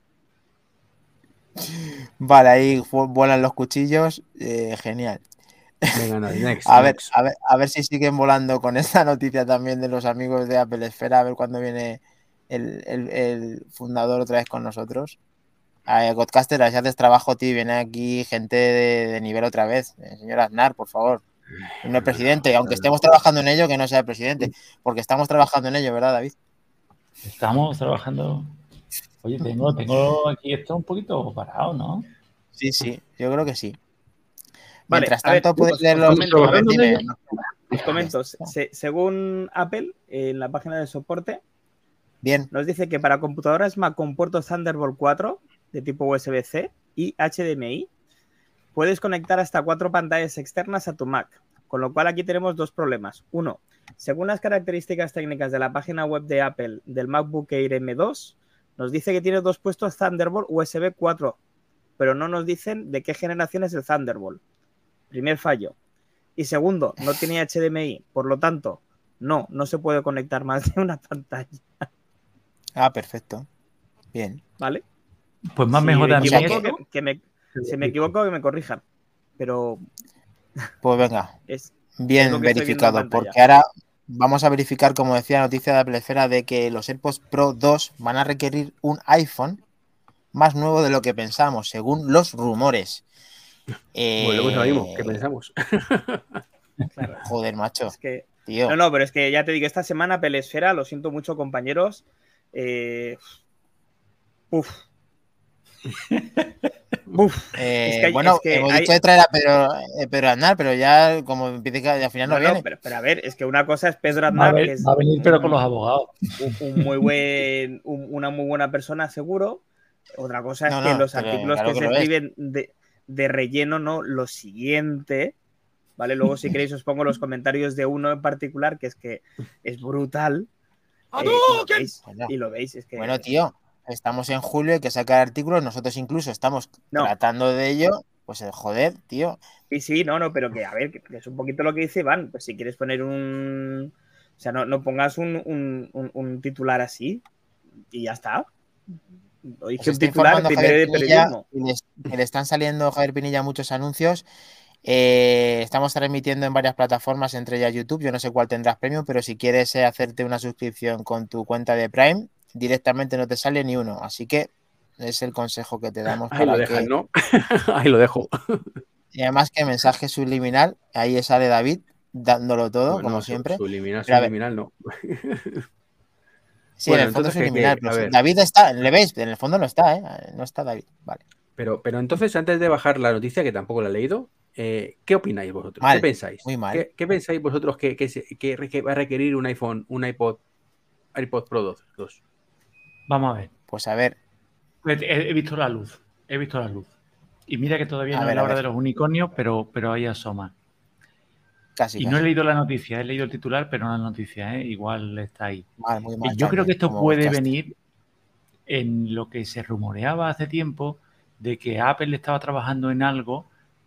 Vale, ahí vuelan los cuchillos. Eh, genial a, Ver, a, ver, si siguen volando con esta noticia también de los amigos de Apple Esfera, a ver cuándo viene el, fundador otra vez con nosotros. A Godcaster, si haces trabajo, tío, viene aquí gente de, nivel otra vez. Eh, señor Aznar, por favor. No el presidente, aunque estemos trabajando en ello, que no sea el presidente, porque estamos trabajando en ello, ¿verdad, David? Estamos trabajando. Oye, tengo, tengo aquí esto un poquito parado, ¿no? Sí, sí, yo creo que sí. Mientras tanto, puedes leerlo. Os comento, según Apple, en la página de soporte, Bien. nos dice que para computadoras Mac con puerto Thunderbolt 4 de tipo USB-C y HDMI, puedes conectar hasta cuatro pantallas externas a tu Mac. Con lo cual aquí tenemos dos problemas. Uno, según las características técnicas de la página web de Apple del MacBook Air M2, nos dice que tiene dos puestos Thunderbolt USB 4, pero no nos dicen de qué generación es el Thunderbolt. Primer fallo. Y segundo, no tiene HDMI, por lo tanto, no, no se puede conectar más de una pantalla. Ah, perfecto. Bien. ¿Vale? Pues más mejor de que, me, Si me equivoco, que me corrijan. Pero. Pues venga. Es, bien verificado, porque ahora vamos a verificar, como decía la noticia de Apple Esfera, de que los AirPods Pro 2 van a requerir un iPhone más nuevo de lo que pensamos, según los rumores. Eh... Bueno, ¿qué pensamos? Joder, macho. No, no, pero es que ya te digo, esta semana Pelesfera, lo siento mucho, compañeros. Eh... Uf. Eh, bueno, es que hemos dicho de traer a Pedro, eh, Pedro Aznar, pero ya como empieza que al final no, viene. pero, a ver, es que una cosa es Pedro Aznar, que es va a venir pero con los abogados. Un, muy buen, una muy buena persona seguro. Otra cosa es que los artículos que se escriben de, de relleno, ¿no? Lo siguiente, ¿vale? Luego si queréis os pongo los comentarios de uno en particular, que es que es brutal. Eh, y, lo veis, es que... Bueno, tío, estamos en julio, hay que sacar artículos, nosotros incluso estamos tratando de ello, pues el joder, tío. Sí, sí, no, no, pero que a ver, que es un poquito lo que dice Iván, pues si quieres poner un... O sea, no, pongas un, un titular así y ya está. Pues titular de periodismo. le, están saliendo Javier Pinilla muchos anuncios. Eh, estamos transmitiendo en varias plataformas, entre ellas YouTube. Yo no sé cuál tendrás premio, pero si quieres eh, hacerte una suscripción con tu cuenta de Prime, directamente no te sale ni uno. Así que es el consejo que te damos. Ahí lo dejas, ¿no? ahí lo dejo. Y además que mensaje subliminal, ahí sale David dándolo todo, como siempre. Subliminal, subliminal no. Sí, en el fondo es criminal. David está, le veis, en el fondo no está, ¿eh? No está David, vale. Pero, pero entonces, antes de bajar la noticia, que tampoco la he leído, eh, ¿qué opináis vosotros? ¿Qué pensáis? Muy mal. ¿Qué, pensáis vosotros que, que, va a requerir un iPhone, un iPod, iPod Pro 2? Vamos a ver. Pues a ver, Pues, He, he visto la luz. He visto la luz. Y mira que todavía A no ver, es la hora de los unicornios, pero, pero ahí asoma. Casi. Y no he leído la noticia, he leído el titular, pero no la noticia, ¿eh? igual está ahí. Mal, muy mal, Y yo creo que esto puede buscaste. venir en lo que se rumoreaba hace tiempo de que Apple estaba trabajando en algo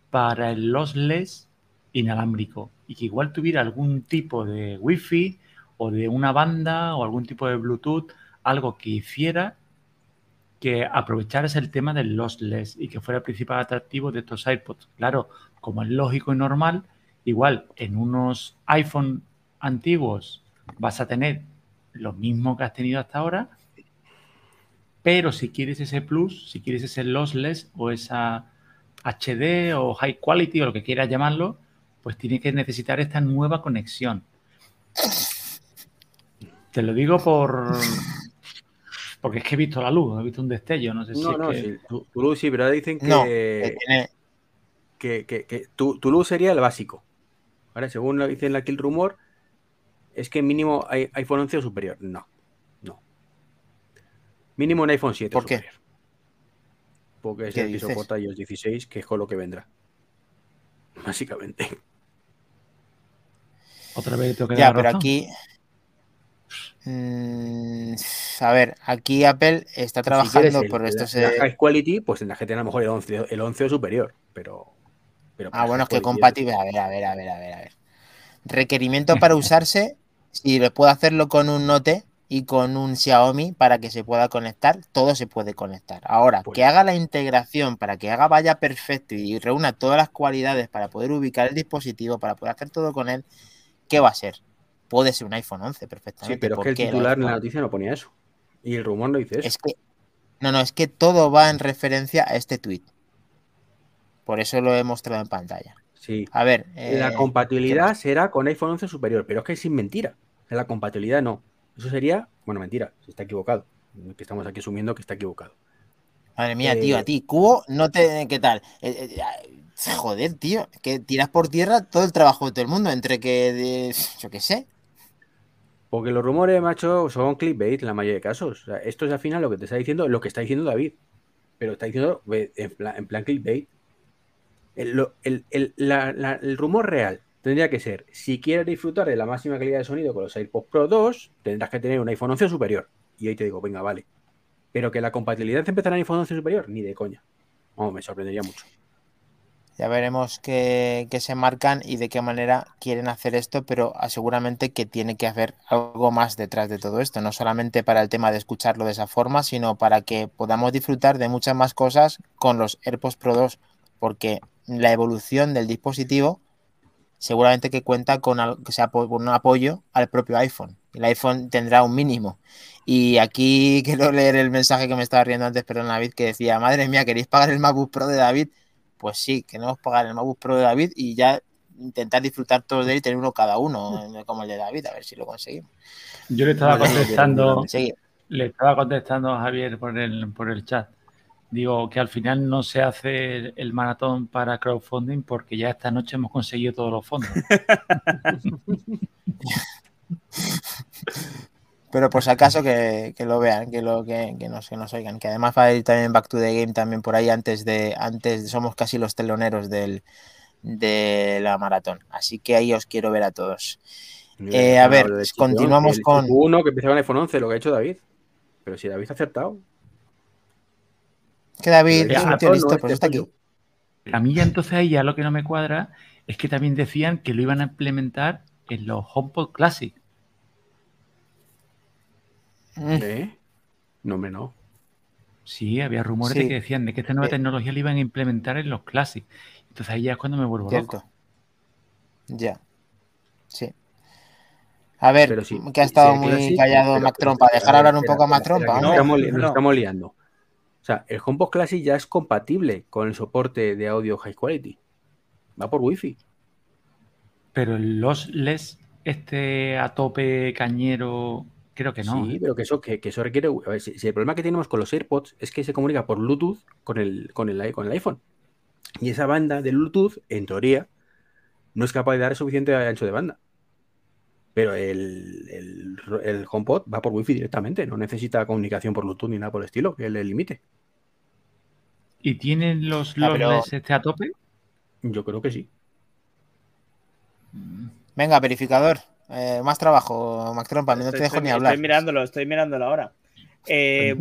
para el lossless inalámbrico y que igual tuviera algún tipo de Wi-Fi o de una banda o algún tipo de Bluetooth, algo que hiciera que aprovechara el tema del lossless y que fuera el principal atractivo de estos iPods. Claro, como es lógico y normal, igual en unos iPhone antiguos vas a tener lo mismo que has tenido hasta ahora, pero si quieres ese plus, si quieres ese lossless o esa HD o high quality o lo que quieras llamarlo, pues tiene que necesitar esta nueva conexión. Te lo digo por porque es que he visto la luz, he visto un destello, no sé si No, no, que- sí, tu, tu luz sí, pero ahora dicen que, No, que tiene- que, que- que tu, tu luz sería el básico. Ahora, según lo dicen aquí el rumor, es que mínimo hay iPhone 11 o superior. No, no. Mínimo un iPhone 7 ¿Por o qué? superior. Porque es ¿Qué el que soporta iOS 16, que es con lo que vendrá. Básicamente. otra vez tengo que Ya, dar pero razón. aquí. Mm, a ver, aquí Apple está quieres trabajando por la- esto. la se- high quality, pues tendrás que tener a lo mejor el 11, el 11 o superior. Pero. pero Ah, bueno, es que compatible. A ver, a ver, a ver, a ver, a ver. Requerimiento para usarse, si le puedo hacerlo con un Note y con un Xiaomi para que se pueda conectar, todo se puede conectar. Ahora, Pues que ya haga la integración para que haga vaya perfecto y reúna todas las cualidades para poder ubicar el dispositivo, para poder hacer todo con él, ¿qué va a ser? Puede ser un iPhone 11 perfectamente. Sí, pero es ¿Por que el titular en la noticia no ponía eso. Y el rumor no dice eso. Es que, no, no, es que todo va en referencia a este tweet. Por eso lo he mostrado en pantalla. Sí. A ver. la eh, ¿qué compatibilidad será con iPhone 11 superior, pero es que es sin mentira. La compatibilidad no. Eso sería, bueno, mentira, se está equivocado. Que estamos aquí asumiendo que está equivocado. Madre mía, tío, Eh, a ti, Cubo, no te. ¿Qué tal? Eh, joder, tío, que tiras por tierra todo el trabajo de todo el mundo, entre que. de- yo qué sé. Porque los rumores, macho, son clickbait en la mayoría de casos. O sea, esto es al final lo que te está diciendo, lo que está diciendo David. Pero está diciendo en plan, clickbait. El, el- el- el rumor real tendría que ser, si quieres disfrutar de la máxima calidad de sonido con los AirPods Pro 2, tendrás que tener un iPhone 11 superior. Y ahí te digo, venga, vale. Pero que la compatibilidad empezará en iPhone 11 superior, ni de coña. Vamos, me sorprendería mucho. Ya veremos qué, se marcan y de qué manera quieren hacer esto, pero seguramente que tiene que haber algo más detrás de todo esto, no solamente para el tema de escucharlo de esa forma, sino para que podamos disfrutar de muchas más cosas con los AirPods Pro 2, porque la evolución del dispositivo seguramente que cuenta con, que sea por un apoyo al propio iPhone. El iPhone tendrá un mínimo. Y aquí quiero leer el mensaje que me estaba riendo antes, perdón, David, que decía, madre mía, ¿queréis pagar el MacBook Pro de David? Pues sí, queremos pagar el MacBook Pro de David y ya intentar disfrutar todos de él y tener uno cada uno, como el de David, a ver si lo conseguimos. Yo le estaba Vale, contestando, le estaba contestando a Javier por el, por el chat. Digo que al final no se hace el maratón para crowdfunding porque ya esta noche hemos conseguido todos los fondos. pero por si acaso que, que lo vean, que lo que, que nos, que nos oigan, que además va a ir también Back to the Game también por ahí antes de, antes de- somos casi los teloneros del, de la maratón. Así que ahí os quiero ver a todos. Eh, a ver, continuamos con- Uno que empieza con iPhone 11, lo que ha hecho David. Pero si David ha acertado. Que David es un tío listo, este pues está aquí. A mí ya entonces ahí ya lo que no me cuadra es que también decían que lo iban a implementar en los HomePod Classic. Mm, ¿Eh? No, hombre, no. Sí, había rumores Sí. de que decían de que esta nueva Eh. tecnología la iban a implementar en los Classic. Entonces ahí ya es cuando me vuelvo loco. Cierto. Ya. Sí. A ver, sí, que ha estado sí, muy callado pero- Mac pero- Trompa. Dejar hablar un poco a Mac espera, Trompa, que hombre. Nos estamos, nos No. estamos liando. O sea, el HomePod Classic ya es compatible con el soporte de audio high quality. Va por Wi-Fi. Pero el lossless, este a tope cañero, creo que no. Sí, ¿eh? pero que eso, que, que eso requiere. A ver, si, si el problema que tenemos con los AirPods es que se comunica por Bluetooth con el, con el, con el iPhone. Y esa banda de Bluetooth, en teoría, no es capaz de dar suficiente ancho de banda. Pero el, el, el HomePod va por Wi-Fi directamente, no necesita comunicación por Bluetooth ni nada por el estilo, que le limite. ¿Y tienen los Ah, LOLs este a tope? Yo creo que sí. Venga, verificador. Eh, más trabajo, Mac Trompa, no te dejo ni hablar. Estoy mirándolo, estoy mirándolo ahora. Eh,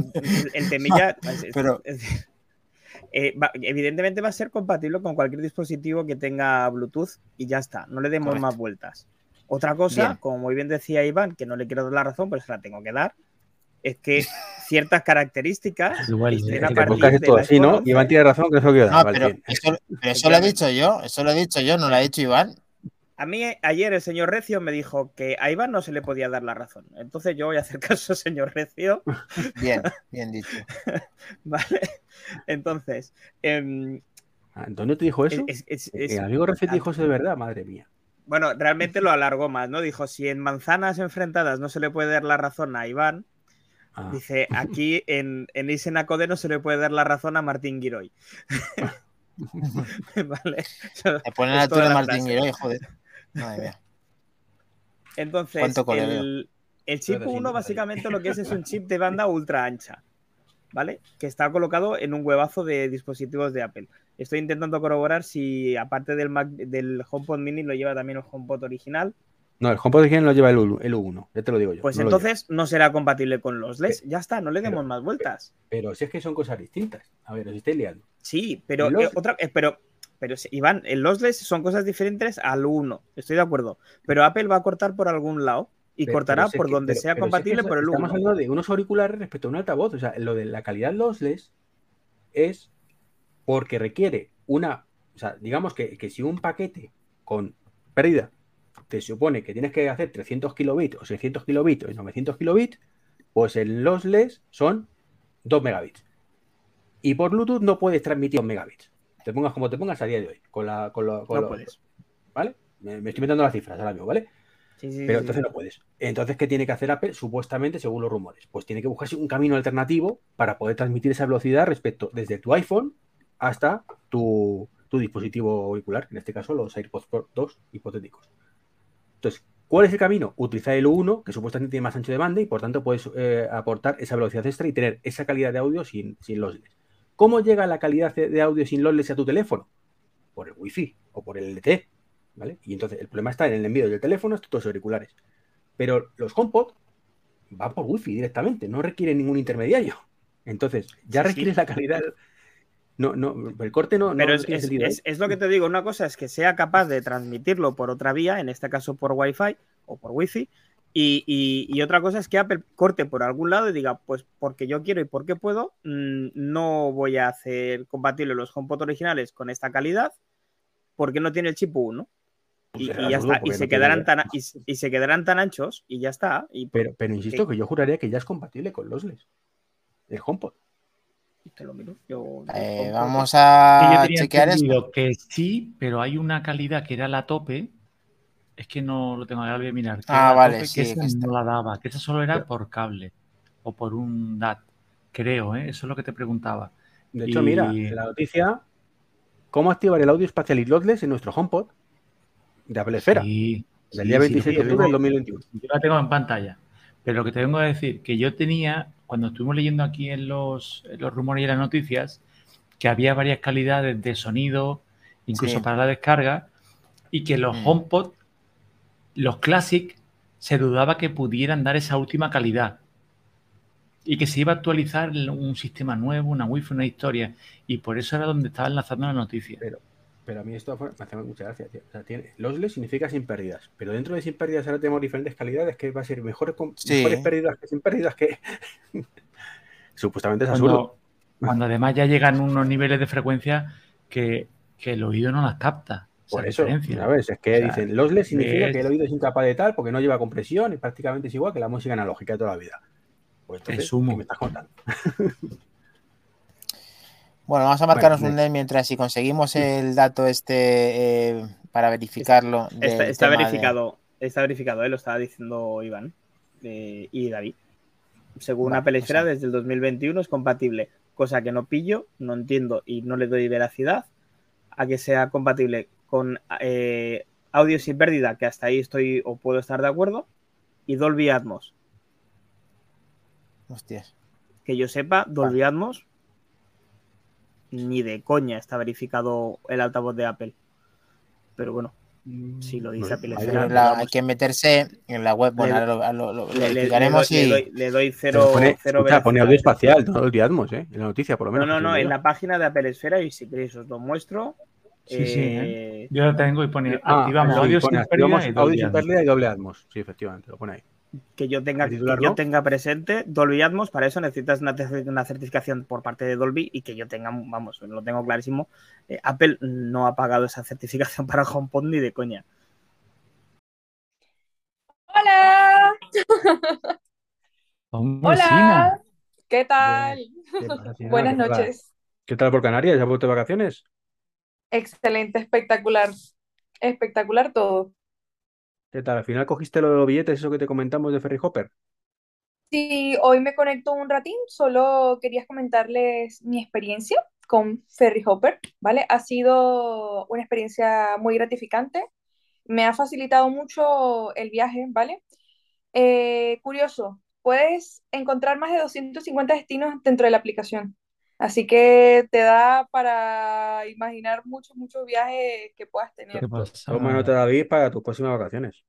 el temilla. es- Pero- es decir, eh, va- evidentemente va a ser compatible con cualquier dispositivo que tenga Bluetooth y ya está. No le demos Correcto. más vueltas. Otra cosa, Bien. como muy bien decía Iván, que no le quiero dar la razón, pero se la tengo que dar, es que ciertas características Igual, eh, a El partir podcast es del todo así, ¿no? iPhone 11. Iván tiene razón, que quiero dar. No, Vale, pero eso, pero eso lo he dicho yo, eso lo he dicho yo, no lo ha dicho Iván. A mí eh, ayer el señor Recio me dijo que a Iván no se le podía dar la razón. Entonces yo voy a hacer caso, señor Recio. Bien, bien dicho. ¿Vale? Entonces, em, Antonio te dijo eso. es- es- es- el amigo Recet dijo eso de verdad, madre mía. bueno, realmente lo alargó más, ¿no? Dijo, si en manzanas enfrentadas no se le puede dar la razón a Iván, Ah, dice, aquí en, en Isenacode no se le puede dar la razón a Martín Giroy. ¿Vale? Te ponen a toda de la Martín. Giroy, joder. Madre mía. Entonces, el, el chip Pero sí, 1 no, básicamente lo que es es un chip de banda ultra ancha, ¿vale? Que está colocado en un huevazo de dispositivos de Apple. Estoy intentando corroborar si aparte del, Mac, del HomePod mini lo lleva también el HomePod original. No, el HomePod original lo lleva el, U- el U1, ya te lo digo yo. Pues no entonces no será compatible con los LEDs. Ya está, no le demos pero- más vueltas. Pero si es que son cosas distintas. A ver, os estáis liando. Sí, pero Los- eh, otra, eh, pero, pero sí, Iván, en los LEDs son cosas diferentes al 1. Estoy de acuerdo. Pero Apple va a cortar por algún lado y Pero- cortará pero si por que- donde pero- sea pero si es que compatible por el 1. Estamos hablando de unos auriculares respecto a un altavoz. O sea, lo de la calidad lossless es porque requiere una. O sea, digamos que, que si un paquete con pérdida te supone que tienes que hacer 300 kilobits o 600 kilobits o 900 kilobits, pues el lossless son 2 megabits. Y por Bluetooth no puedes transmitir 2 megabits. Te pongas como te pongas a día de hoy. Con la, con lo- con No puedes. ¿Vale? Me, me estoy metiendo las cifras ahora mismo, ¿vale? Sí, sí, Pero entonces sí. no puedes. Entonces, ¿qué tiene que hacer Apple? Supuestamente, según los rumores, pues tiene que buscarse un camino alternativo para poder transmitir esa velocidad respecto desde tu iPhone hasta tu, tu dispositivo auricular, en este caso los AirPods Pro 2 hipotéticos. Entonces, ¿cuál es el camino? Utilizar el U1, que supuestamente tiene más ancho de banda y por tanto puedes eh, aportar esa velocidad extra y tener esa calidad de audio sin, sin lossless. ¿Cómo llega la calidad de audio sin lossless a tu teléfono? Por el Wi-Fi o por el LTE. ¿vale? Y entonces el problema está en el envío del teléfono hasta tus auriculares. Pero los HomePod van por Wi-Fi directamente, no requieren ningún intermediario. Entonces, ya Sí, sí. requieres la calidad. No, no, el corte no, Pero no es, es- sentido. ¿eh? es- es lo que te digo, una cosa es que sea capaz de transmitirlo por otra vía, en este caso por Wi-Fi o por Wi-Fi, y, y- y otra cosa es que Apple corte por algún lado y diga, pues porque yo quiero y porque puedo, mm, no voy a hacer compatible los HomePod originales con esta calidad, porque no tiene el chip 1. Pues Y, ya está, y se, no quedarán tan, y, y se quedarán tan anchos y ya está. Y, Pero, pero insisto que yo juraría que ya es compatible con lossless. El HomePod. te lo miro, yo- Eh, vamos yo a chequear esto. que sí, pero hay una calidad que era la tope. Es que no lo tengo, ahora voy a mirar. que Ah, vale, sí, que esa que no la daba, que esa solo era Pero- por cable o por un DAT. Creo, ¿eh? Eso es lo que te preguntaba. De hecho, Y- mira, la noticia: ¿Cómo activar el audio espacial y lossless en nuestro HomePod de Apple Esfera? Sí, del sí, día sí, 26 de lo octubre del tengo- 2021. Yo la tengo en pantalla. Pero lo que te vengo a decir, que yo tenía, cuando estuvimos leyendo aquí en los, en los rumores y las noticias, que había varias calidades de sonido, incluso Sí. para la descarga, y que los Mm. HomePod, los Classic, se dudaba que pudieran dar esa última calidad. Y que se iba a actualizar un sistema nuevo, una Wi-Fi, una historia. Y por eso era donde estaba enlazando la noticia. Pero a mí esto me hace mucha gracia. tío. O sea, tiene, lossless significa sin pérdidas. Pero dentro de sin pérdidas ahora tenemos diferentes calidades que va a ser con- Sí. mejores pérdidas que sin pérdidas que. Supuestamente es absurdo. Cuando, cuando además ya llegan unos niveles de frecuencia que, que el oído no las capta. Esa Por eso, diferencia. ¿sabes? Es que O sea, dicen, lossless significa es- que el oído es incapaz de tal porque no lleva compresión y prácticamente es igual que la música analógica de toda la vida. Pues entonces, Es humo. ¿qué me estás contando? Bueno, vamos a marcarnos Bueno, un NET mientras si conseguimos el dato este eh, para verificarlo. Está, de- verificado, está verificado, eh, lo estaba diciendo Iván eh, y David. Según Vale, Apple Esfera, o sea- desde el 2021 es compatible, cosa que no pillo, no entiendo y no le doy veracidad a que sea compatible con eh, audio sin pérdida, que hasta ahí estoy o puedo estar de acuerdo, y Dolby Atmos. Hostias. Que yo sepa, Dolby Atmos ni de coña está verificado el altavoz de Apple. Pero bueno, si lo dice Apple Hay, la- hay que meterse en la web. Bueno, Le- lo, lo- lo- lo le, le- le explicaremos doy, y- le doy- le doy Pero cero, pone, cero escucha, pone audio espacial, no Dolby Atmos, ¿eh? En la noticia, por lo No, menos. no, no, se en la página de Apple Esfera y si queréis os lo muestro. Sí, sí, Eh, Yo lo tengo y pone Ah, activamos audio sin pérdida y Atmos. doble Atmos. Sí, efectivamente, lo pone ahí. que yo tenga ¿El que yo no? tenga presente Dolby Atmos, para eso necesitas una, cer- una certificación por parte de Dolby y que yo tenga, vamos, lo tengo clarísimo. eh, Apple no ha pagado esa certificación para HomePod ni de coña. Hola, hola. ¿qué tal? Buenas noches. ¿Qué tal por Canarias? ¿Ya has vuelto de vacaciones? Excelente, espectacular, espectacular todo. ¿Qué tal? ¿Al final cogiste los billetes, eso que te comentamos de Ferry Hopper? Sí, hoy me conecto un ratín, solo quería comentarles mi experiencia con Ferry Hopper, ¿vale? Ha sido una experiencia muy gratificante, me ha facilitado mucho el viaje, ¿vale? Eh, curioso, puedes encontrar más de 250 destinos dentro de la aplicación, así que te da para imaginar muchos, muchos viajes que puedas tener. ¿Qué pasa? Toma nota, David, para tus próximas vacaciones.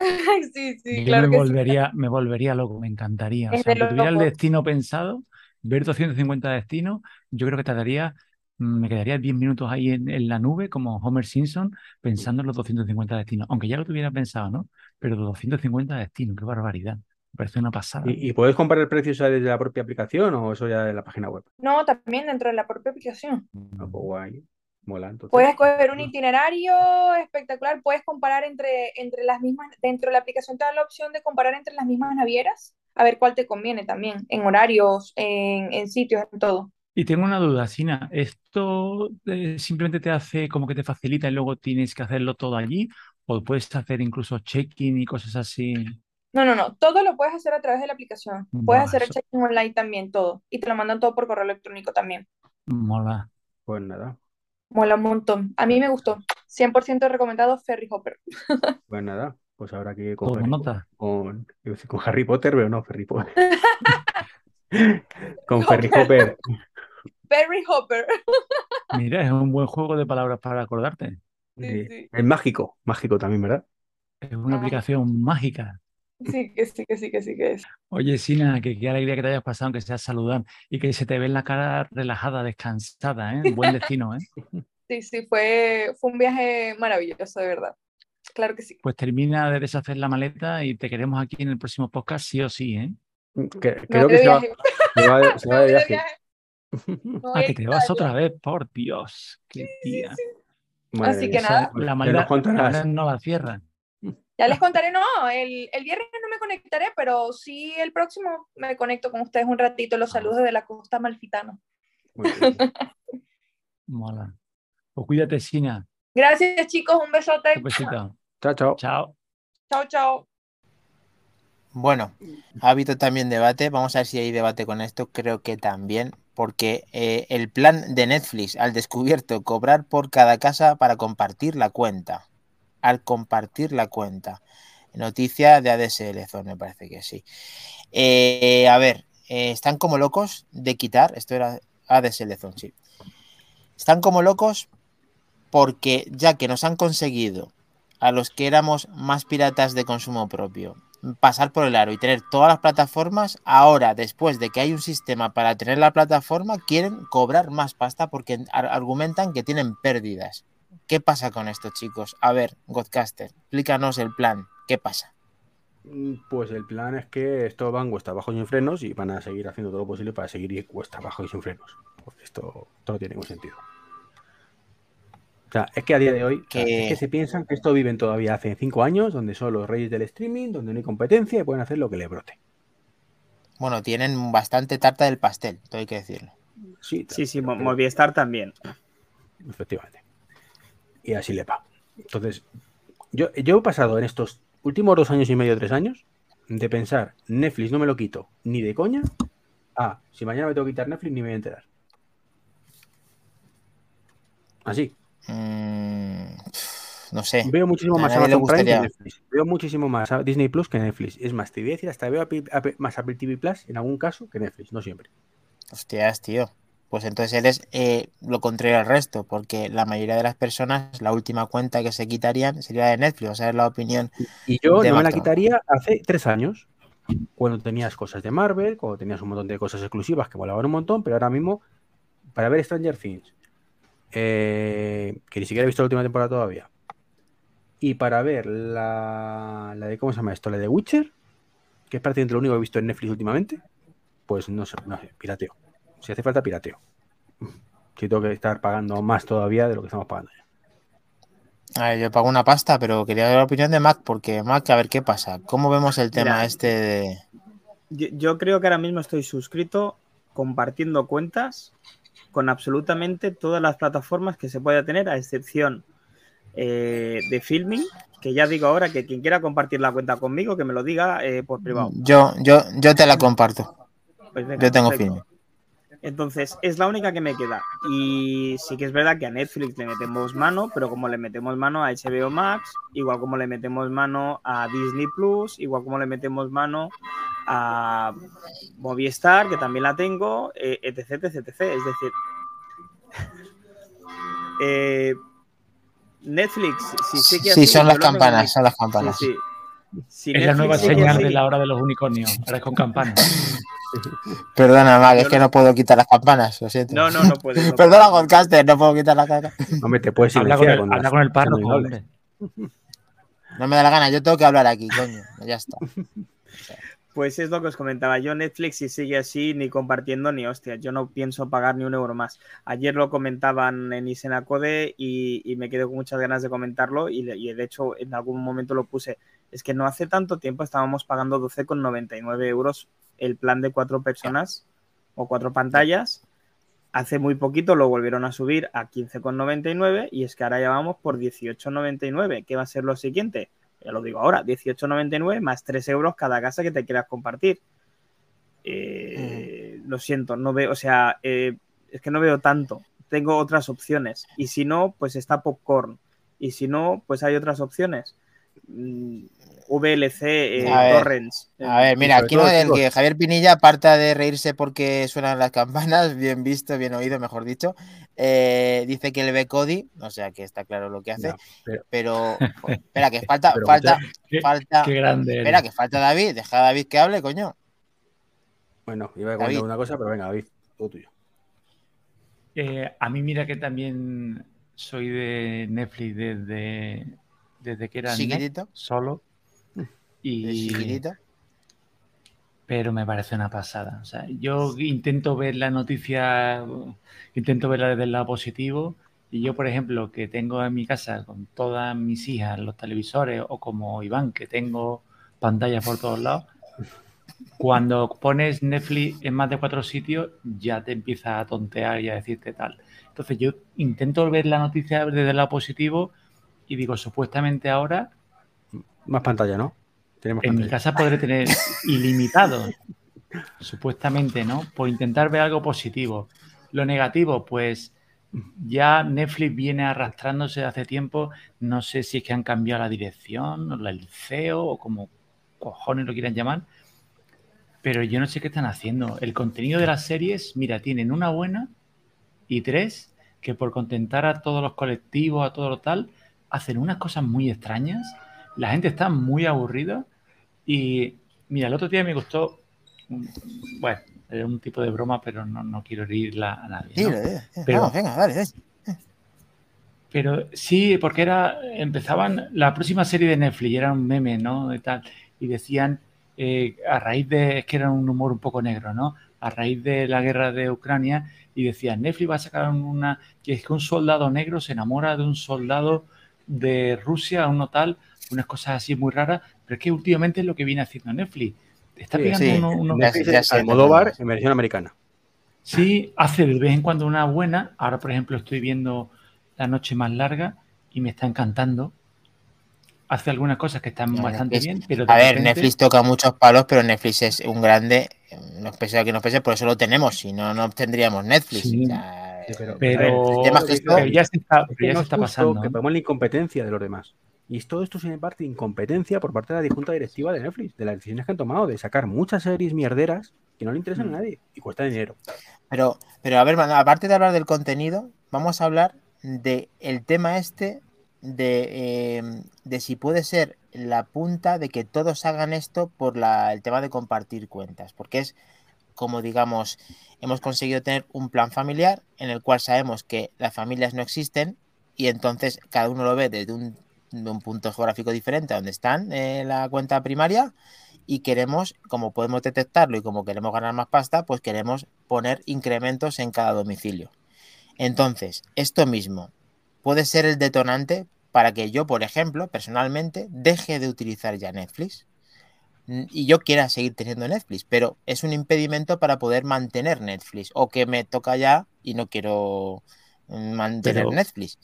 Sí, sí, Yo claro me que sí. volvería, me volvería loco, me encantaría. O sea, aunque tuviera el destino pensado, ver 250 destinos, yo creo que tardaría, mm, me quedaría 10 minutos ahí en, en la nube, como Homer Simpson, pensando en los 250 destinos. Aunque ya lo tuviera pensado, ¿no? Pero 250 destinos, qué barbaridad. Me parece una pasada. ¿Y, y puedes comparar el precio ya desde la propia aplicación o eso ya de la página web? No, también dentro de la propia aplicación. Ah, pues guay. Mola, entonces. Puedes escoger un itinerario espectacular, puedes comparar entre, entre las mismas, dentro de la aplicación te da la opción de comparar entre las mismas navieras, a ver cuál te conviene también, en horarios, en, en sitios, en todo. Y tengo una duda, Sina, ¿esto eh, simplemente te hace como que te facilita y luego tienes que hacerlo todo allí? ¿O puedes hacer incluso check-in y cosas así? No, no, no, todo lo puedes hacer a través de la aplicación. Puedes Buah, hacer el eso check-in online también, todo. Y te lo mandan todo por correo electrónico también. mola. Pues nada, Mola un montón. A mí me gustó. 100% recomendado Ferry Hopper. pues nada. Pues ahora que con, Tomo nota. con, iba a decir con Harry Potter, pero no, Ferry Potter. Con Ferry Hopper. Ferry Hopper. Mira, es un buen juego de palabras para acordarte. Sí, Eh, sí. Es mágico, mágico también, ¿verdad? Es una Ah. aplicación mágica. Sí, que sí, que sí, que sí, que es. Oye, Sina, que qué alegría que te hayas pasado, aunque sea saludar, y que se te ve en la cara relajada, descansada, ¿eh? Buen destino, ¿eh? Sí, sí, fue, fue un viaje maravilloso, de verdad. Claro que sí. Pues termina de deshacer la maleta y te queremos aquí en el próximo podcast, sí o sí, ¿eh? Que- creo que se va, se va- se de viaje. voy Ah, que te vas otra vez, por Dios, qué tía. Así que Esa- nada. la maldad no la cierran. Ya les contaré, no, el, el viernes no me conectaré, pero sí el próximo me conecto con ustedes un ratito. Los saludos de la costa malfitana. Muy bien. Mola. Pues cuídate, Sina. Gracias, chicos, un besote. Un besito. Chao, chao. Chao. Chao, chao. Bueno, ha habido también debate. Vamos a ver si hay debate con esto. Creo que también, porque eh, el plan de Netflix al descubierto cobrar por cada casa para compartir la cuenta. Al compartir la cuenta. Noticia de ADSL Zone, me parece que sí. Eh, a ver, eh, están como locos de quitar. Esto era ADSL Zone, sí. Están como locos porque ya que nos han conseguido a los que éramos más piratas de consumo propio pasar por el aro y tener todas las plataformas, ahora, después de que hay un sistema para tener la plataforma, quieren cobrar más pasta porque ar- argumentan que tienen pérdidas. ¿Qué pasa con esto, chicos? A ver, Godcaster, explícanos el plan. ¿Qué pasa? Mm, Pues el plan es que esto van cuesta abajo y sin frenos y van a seguir haciendo todo lo posible para seguir cuesta abajo y sin frenos. Porque esto, esto no tiene ningún sentido. O sea, es que a día de hoy o sea, Que- es que se piensan que esto viven todavía hace cinco años, donde son los reyes del streaming, donde no hay competencia y pueden hacer lo que les brote. Bueno, tienen bastante tarta del pastel, todo hay que decirlo. Sí, Sí, sí, Movistar también. Efectivamente. Y así le va. Entonces, yo, yo he pasado en estos últimos dos años y medio, tres años, de pensar, Netflix no me lo quito ni de coña, a si mañana me tengo que quitar Netflix ni me voy a enterar. Así. Mm, no sé. Veo muchísimo más Amazon Prime que. Netflix. Veo muchísimo más Disney Plus que Netflix. Es más, te voy a decir, hasta veo más Apple TV Plus en algún caso que Netflix, no siempre. Hostias, tío. Pues entonces él es eh, lo contrario al resto, porque la mayoría de las personas, la última cuenta que se quitarían sería de Netflix, o sea, es la opinión. Y yo de no me la quitaría hace tres años, cuando tenías cosas de Marvel, cuando tenías un montón de cosas exclusivas que volaban un montón, pero ahora mismo, para ver Stranger Things, eh, que ni siquiera he visto la última temporada todavía, y para ver la, la de, ¿cómo se llama esto? La de Witcher, que es prácticamente lo único que he visto en Netflix últimamente, pues no sé, no sé, pirateo. Si hace falta, pirateo. Si tengo que estar pagando más todavía de lo que estamos pagando ya. A ver, yo pago una pasta, pero quería ver la opinión de Mac, porque Mac, a ver qué pasa. ¿Cómo vemos el tema Mira, este de. Yo, yo creo que ahora mismo estoy suscrito compartiendo cuentas con absolutamente todas las plataformas que se pueda tener, a excepción eh, de Filming, que ya digo ahora que quien quiera compartir la cuenta conmigo, que me lo diga eh, por privado. Yo, yo, yo te la comparto. Pues venga, Yo tengo perfecto. Filming. Entonces, es la única que me queda. Y sí que es verdad que a Netflix le metemos mano, pero como le metemos mano a HBO Max, igual como le metemos mano a Disney Plus, igual como le metemos mano a Movistar, que también la tengo, eh, etc, etc, etc. Es decir, eh, Netflix, si sigue Sí, así, son las campanas, son las campanas. Sí, sí. Si es la nueva señal de la hora de los unicornios. Ahora es con campana. Perdona, Mac, es que no puedo quitar las campanas, lo siento. No, no, no puedes. no Perdona, podcaster, no puedo quitar la caca. Hombre, te puedes habla silenciar con habla las- con el párroco, no hables. hombre. No me da la gana, yo tengo que hablar aquí, coño. Ya está. Pues es lo que os comentaba. Yo Netflix si sigue así, ni compartiendo ni hostia. Yo no pienso pagar ni un euro más. Ayer lo comentaban en Isenacode y, y me quedé con muchas ganas de comentarlo y, y de hecho en algún momento lo puse. Es que no hace tanto tiempo estábamos pagando 12,99 euros el plan de cuatro personas o cuatro pantallas. Hace muy poquito lo volvieron a subir a 15,99 y es que ahora ya vamos por 18,99. ¿Qué va a ser lo siguiente? Ya lo digo ahora, 18,99 más 3 euros cada casa que te quieras compartir. Eh, Lo siento, no veo, o sea, eh, es que no veo tanto. Tengo otras opciones. Y si no, pues está Popcorn. Y si no, pues hay otras opciones. Mm, VLC, eh, A ver, Torrents. A ver, mira, aquí no chicos. que Javier Pinilla, aparta de reírse porque suenan las campanas, bien visto, bien oído, mejor dicho, eh, dice que le ve Cody, o sea que está claro lo que hace, pero- espera, que falta, Pero falta, Qué, falta, qué grande. espera, eres. que falta David, deja a David que hable, coño. Bueno, iba a comentar David. una cosa, pero venga, David, todo tuyo. Eh, a mí mira que también soy de Netflix desde, desde que era Net, solo. Y, pero me parece una pasada. O sea, yo intento ver la noticia, intento verla desde el lado positivo. Y yo, por ejemplo, que tengo en mi casa con todas mis hijas los televisores, o como Iván, que tengo pantallas por todos lados, cuando pones Netflix en más de cuatro sitios, ya te empieza a tontear y a decirte tal. Entonces yo intento ver la noticia desde el lado positivo y digo, supuestamente ahora Más pantalla, ¿no? Tenemos en mi casa podré tener ilimitado, supuestamente, ¿no? Por intentar ver algo positivo. Lo negativo, pues ya Netflix viene arrastrándose hace tiempo. No sé si es que han cambiado la dirección, o el CEO, o como cojones lo quieran llamar. Pero yo no sé qué están haciendo. El contenido de las series, mira, tienen una buena y tres que por contentar a todos los colectivos, a todo lo tal, hacen unas cosas muy extrañas. La gente está muy aburrida y mira, el otro día me gustó, bueno, era un tipo de broma, pero no, no quiero herirla a nadie. Pero- vamos, venga, dale, dale. Pero sí, porque era, empezaban la próxima serie de Netflix, era un meme, ¿no? De tal, y decían, eh, a raíz de, es que era un humor un poco negro, ¿no? A raíz de la guerra de Ucrania, y decían, Netflix va a sacar una, que es que un soldado negro se enamora de un soldado de Rusia, uno tal, unas cosas así muy raras, pero es que últimamente es lo que viene haciendo Netflix. Está Sí, pegando sí, uno- unos ya- Netflix ya es sé, Almodóvar ya sé. en versión americana. Sí, hace de vez en cuando una buena. Ahora, por ejemplo, estoy viendo La Noche Más Larga y me está encantando. Hace algunas cosas que están bastante Netflix- bien, pero A ver, repente- Netflix toca muchos palos, pero Netflix es un grande, nos pese a que nos pese, por eso lo tenemos, si no, no tendríamos Netflix. Sí. O sea, pero- ver, esto- ya se está, pero ya no se está pasando. que ¿eh? ponemos la incompetencia de los demás. Y todo esto es parte de incompetencia por parte de la junta directiva de Netflix, de las decisiones que han tomado de sacar muchas series mierderas que no le interesan a Mm. nadie y cuesta dinero. Pero, pero a ver, aparte de hablar del contenido, vamos a hablar de el tema este de, eh, de si puede ser la punta de que todos hagan esto por la- el tema de compartir cuentas, porque es como digamos, hemos conseguido tener un plan familiar en el cual sabemos que las familias no existen y entonces cada uno lo ve desde un, punto geográfico diferente a donde están en la cuenta primaria y queremos, como podemos detectarlo y como queremos ganar más pasta, pues queremos poner incrementos en cada domicilio. Entonces, esto mismo puede ser el detonante para que yo, por ejemplo, personalmente, deje de utilizar ya Netflix y yo quiera seguir teniendo Netflix, pero es un impedimento para poder mantener Netflix o que me toca ya y no quiero mm, mantener Pero- Netflix.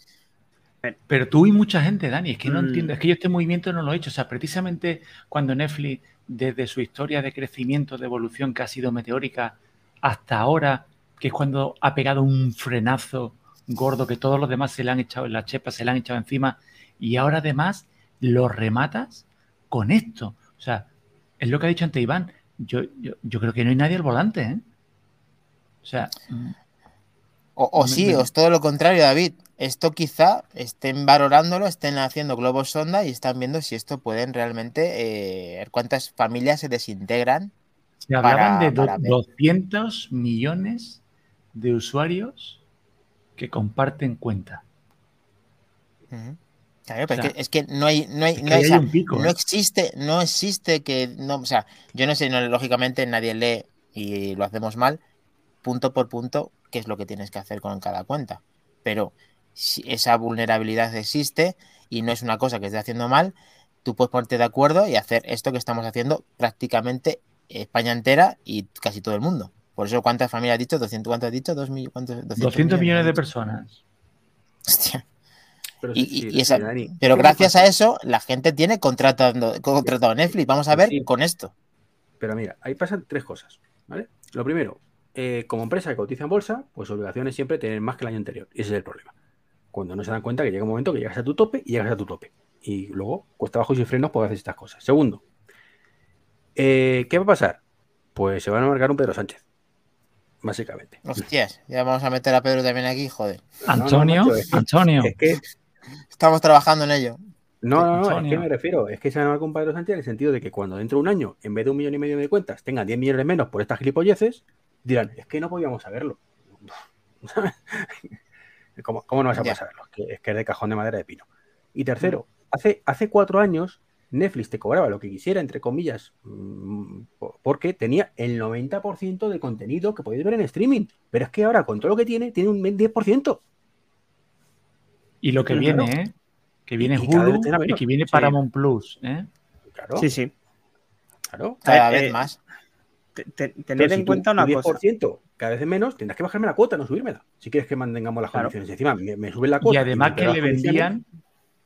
Pero tú y mucha gente, Dani, es que no Mm. entiendo, es que yo este movimiento no lo he hecho. O sea, precisamente cuando Netflix, desde su historia de crecimiento, de evolución que ha sido meteórica, hasta ahora, que es cuando ha pegado un frenazo gordo que todos los demás se le han echado en la chepa, se le han echado encima, y ahora además lo rematas con esto. O sea, es lo que ha dicho antes Iván. Yo, yo, yo creo que no hay nadie al volante, ¿eh? O sea, O, o Me- sí, me- o es todo lo contrario, David. Esto quizá estén valorándolo, estén haciendo globos sonda y están viendo si esto pueden realmente, eh, cuántas familias se desintegran. Se hablaban para- de para ver. 200 millones de usuarios que comparten cuenta. Ujú. Claro, pero O sea, es, que, es que no hay, no hay, no hay- hay un pico. no ¿eh? existe, no existe que, no, o sea, yo no sé, no, lógicamente nadie lee y lo hacemos mal, punto por punto, qué es lo que tienes que hacer con cada cuenta. Pero si esa vulnerabilidad existe y no es una cosa que esté haciendo mal, tú puedes ponerte de acuerdo y hacer esto que estamos haciendo prácticamente España entera y casi todo el mundo. Por eso, ¿cuántas familias has dicho? ¿200 cuánto has dicho? ¿Dos mil- cuántos? 200 millones de has dicho. personas. Hostia. Pero Y, sí, y- sí, y sí, esa- Dani. pero ¿Qué gracias a eso, la gente tiene contratando, contratado Netflix. Vamos a ver Sí. con esto. Pero mira, ahí pasan tres cosas, ¿vale? Lo primero, eh, como empresa que cotiza en bolsa, pues su obligación es siempre tener más que el año anterior. Y ese es el problema. Cuando no se dan cuenta que llega un momento que llegas a tu tope y llegas a tu tope. Y luego, cuesta abajo y sin frenos, pues haces estas cosas. Segundo, eh, ¿qué va a pasar? Pues se van a marcar un Pedro Sánchez. Básicamente. Hostias, ya vamos a meter a Pedro también aquí, joder. no, Antonio, macho, es que- Antonio. Es que Estamos trabajando en ello. No, no, no, es que me refiero, es que se van a marcar un Pedro Sánchez en el sentido de que cuando dentro de un año, en vez de un millón y medio de cuentas, tengan 10 millones menos por estas gilipolleces, dirán, es que no podíamos saberlo. ¿Cómo, cómo no vas a poder saberlo? Es que, es que es de cajón de madera de pino. Y tercero, hace, hace cuatro años Netflix te cobraba lo que quisiera, entre comillas, mm, po- porque tenía el 90% del contenido que podéis ver en streaming. Pero es que ahora, con todo lo que tiene, tiene un 10%. Y lo que Claro. viene, ¿eh? Que viene Y- y Hulu y que viene Sí. Paramount Plus, ¿eh? Claro, Sí, sí. claro. Cada Eh, vez eh, más. Te- te- Pero tener si en tú- cuenta una cosa. 10% cada vez es menos, tendrás que bajarme la cuota, no subírmela. Si quieres que mantengamos las Claro. condiciones. Encima, me, me suben la Y cuota. además me que le vendían,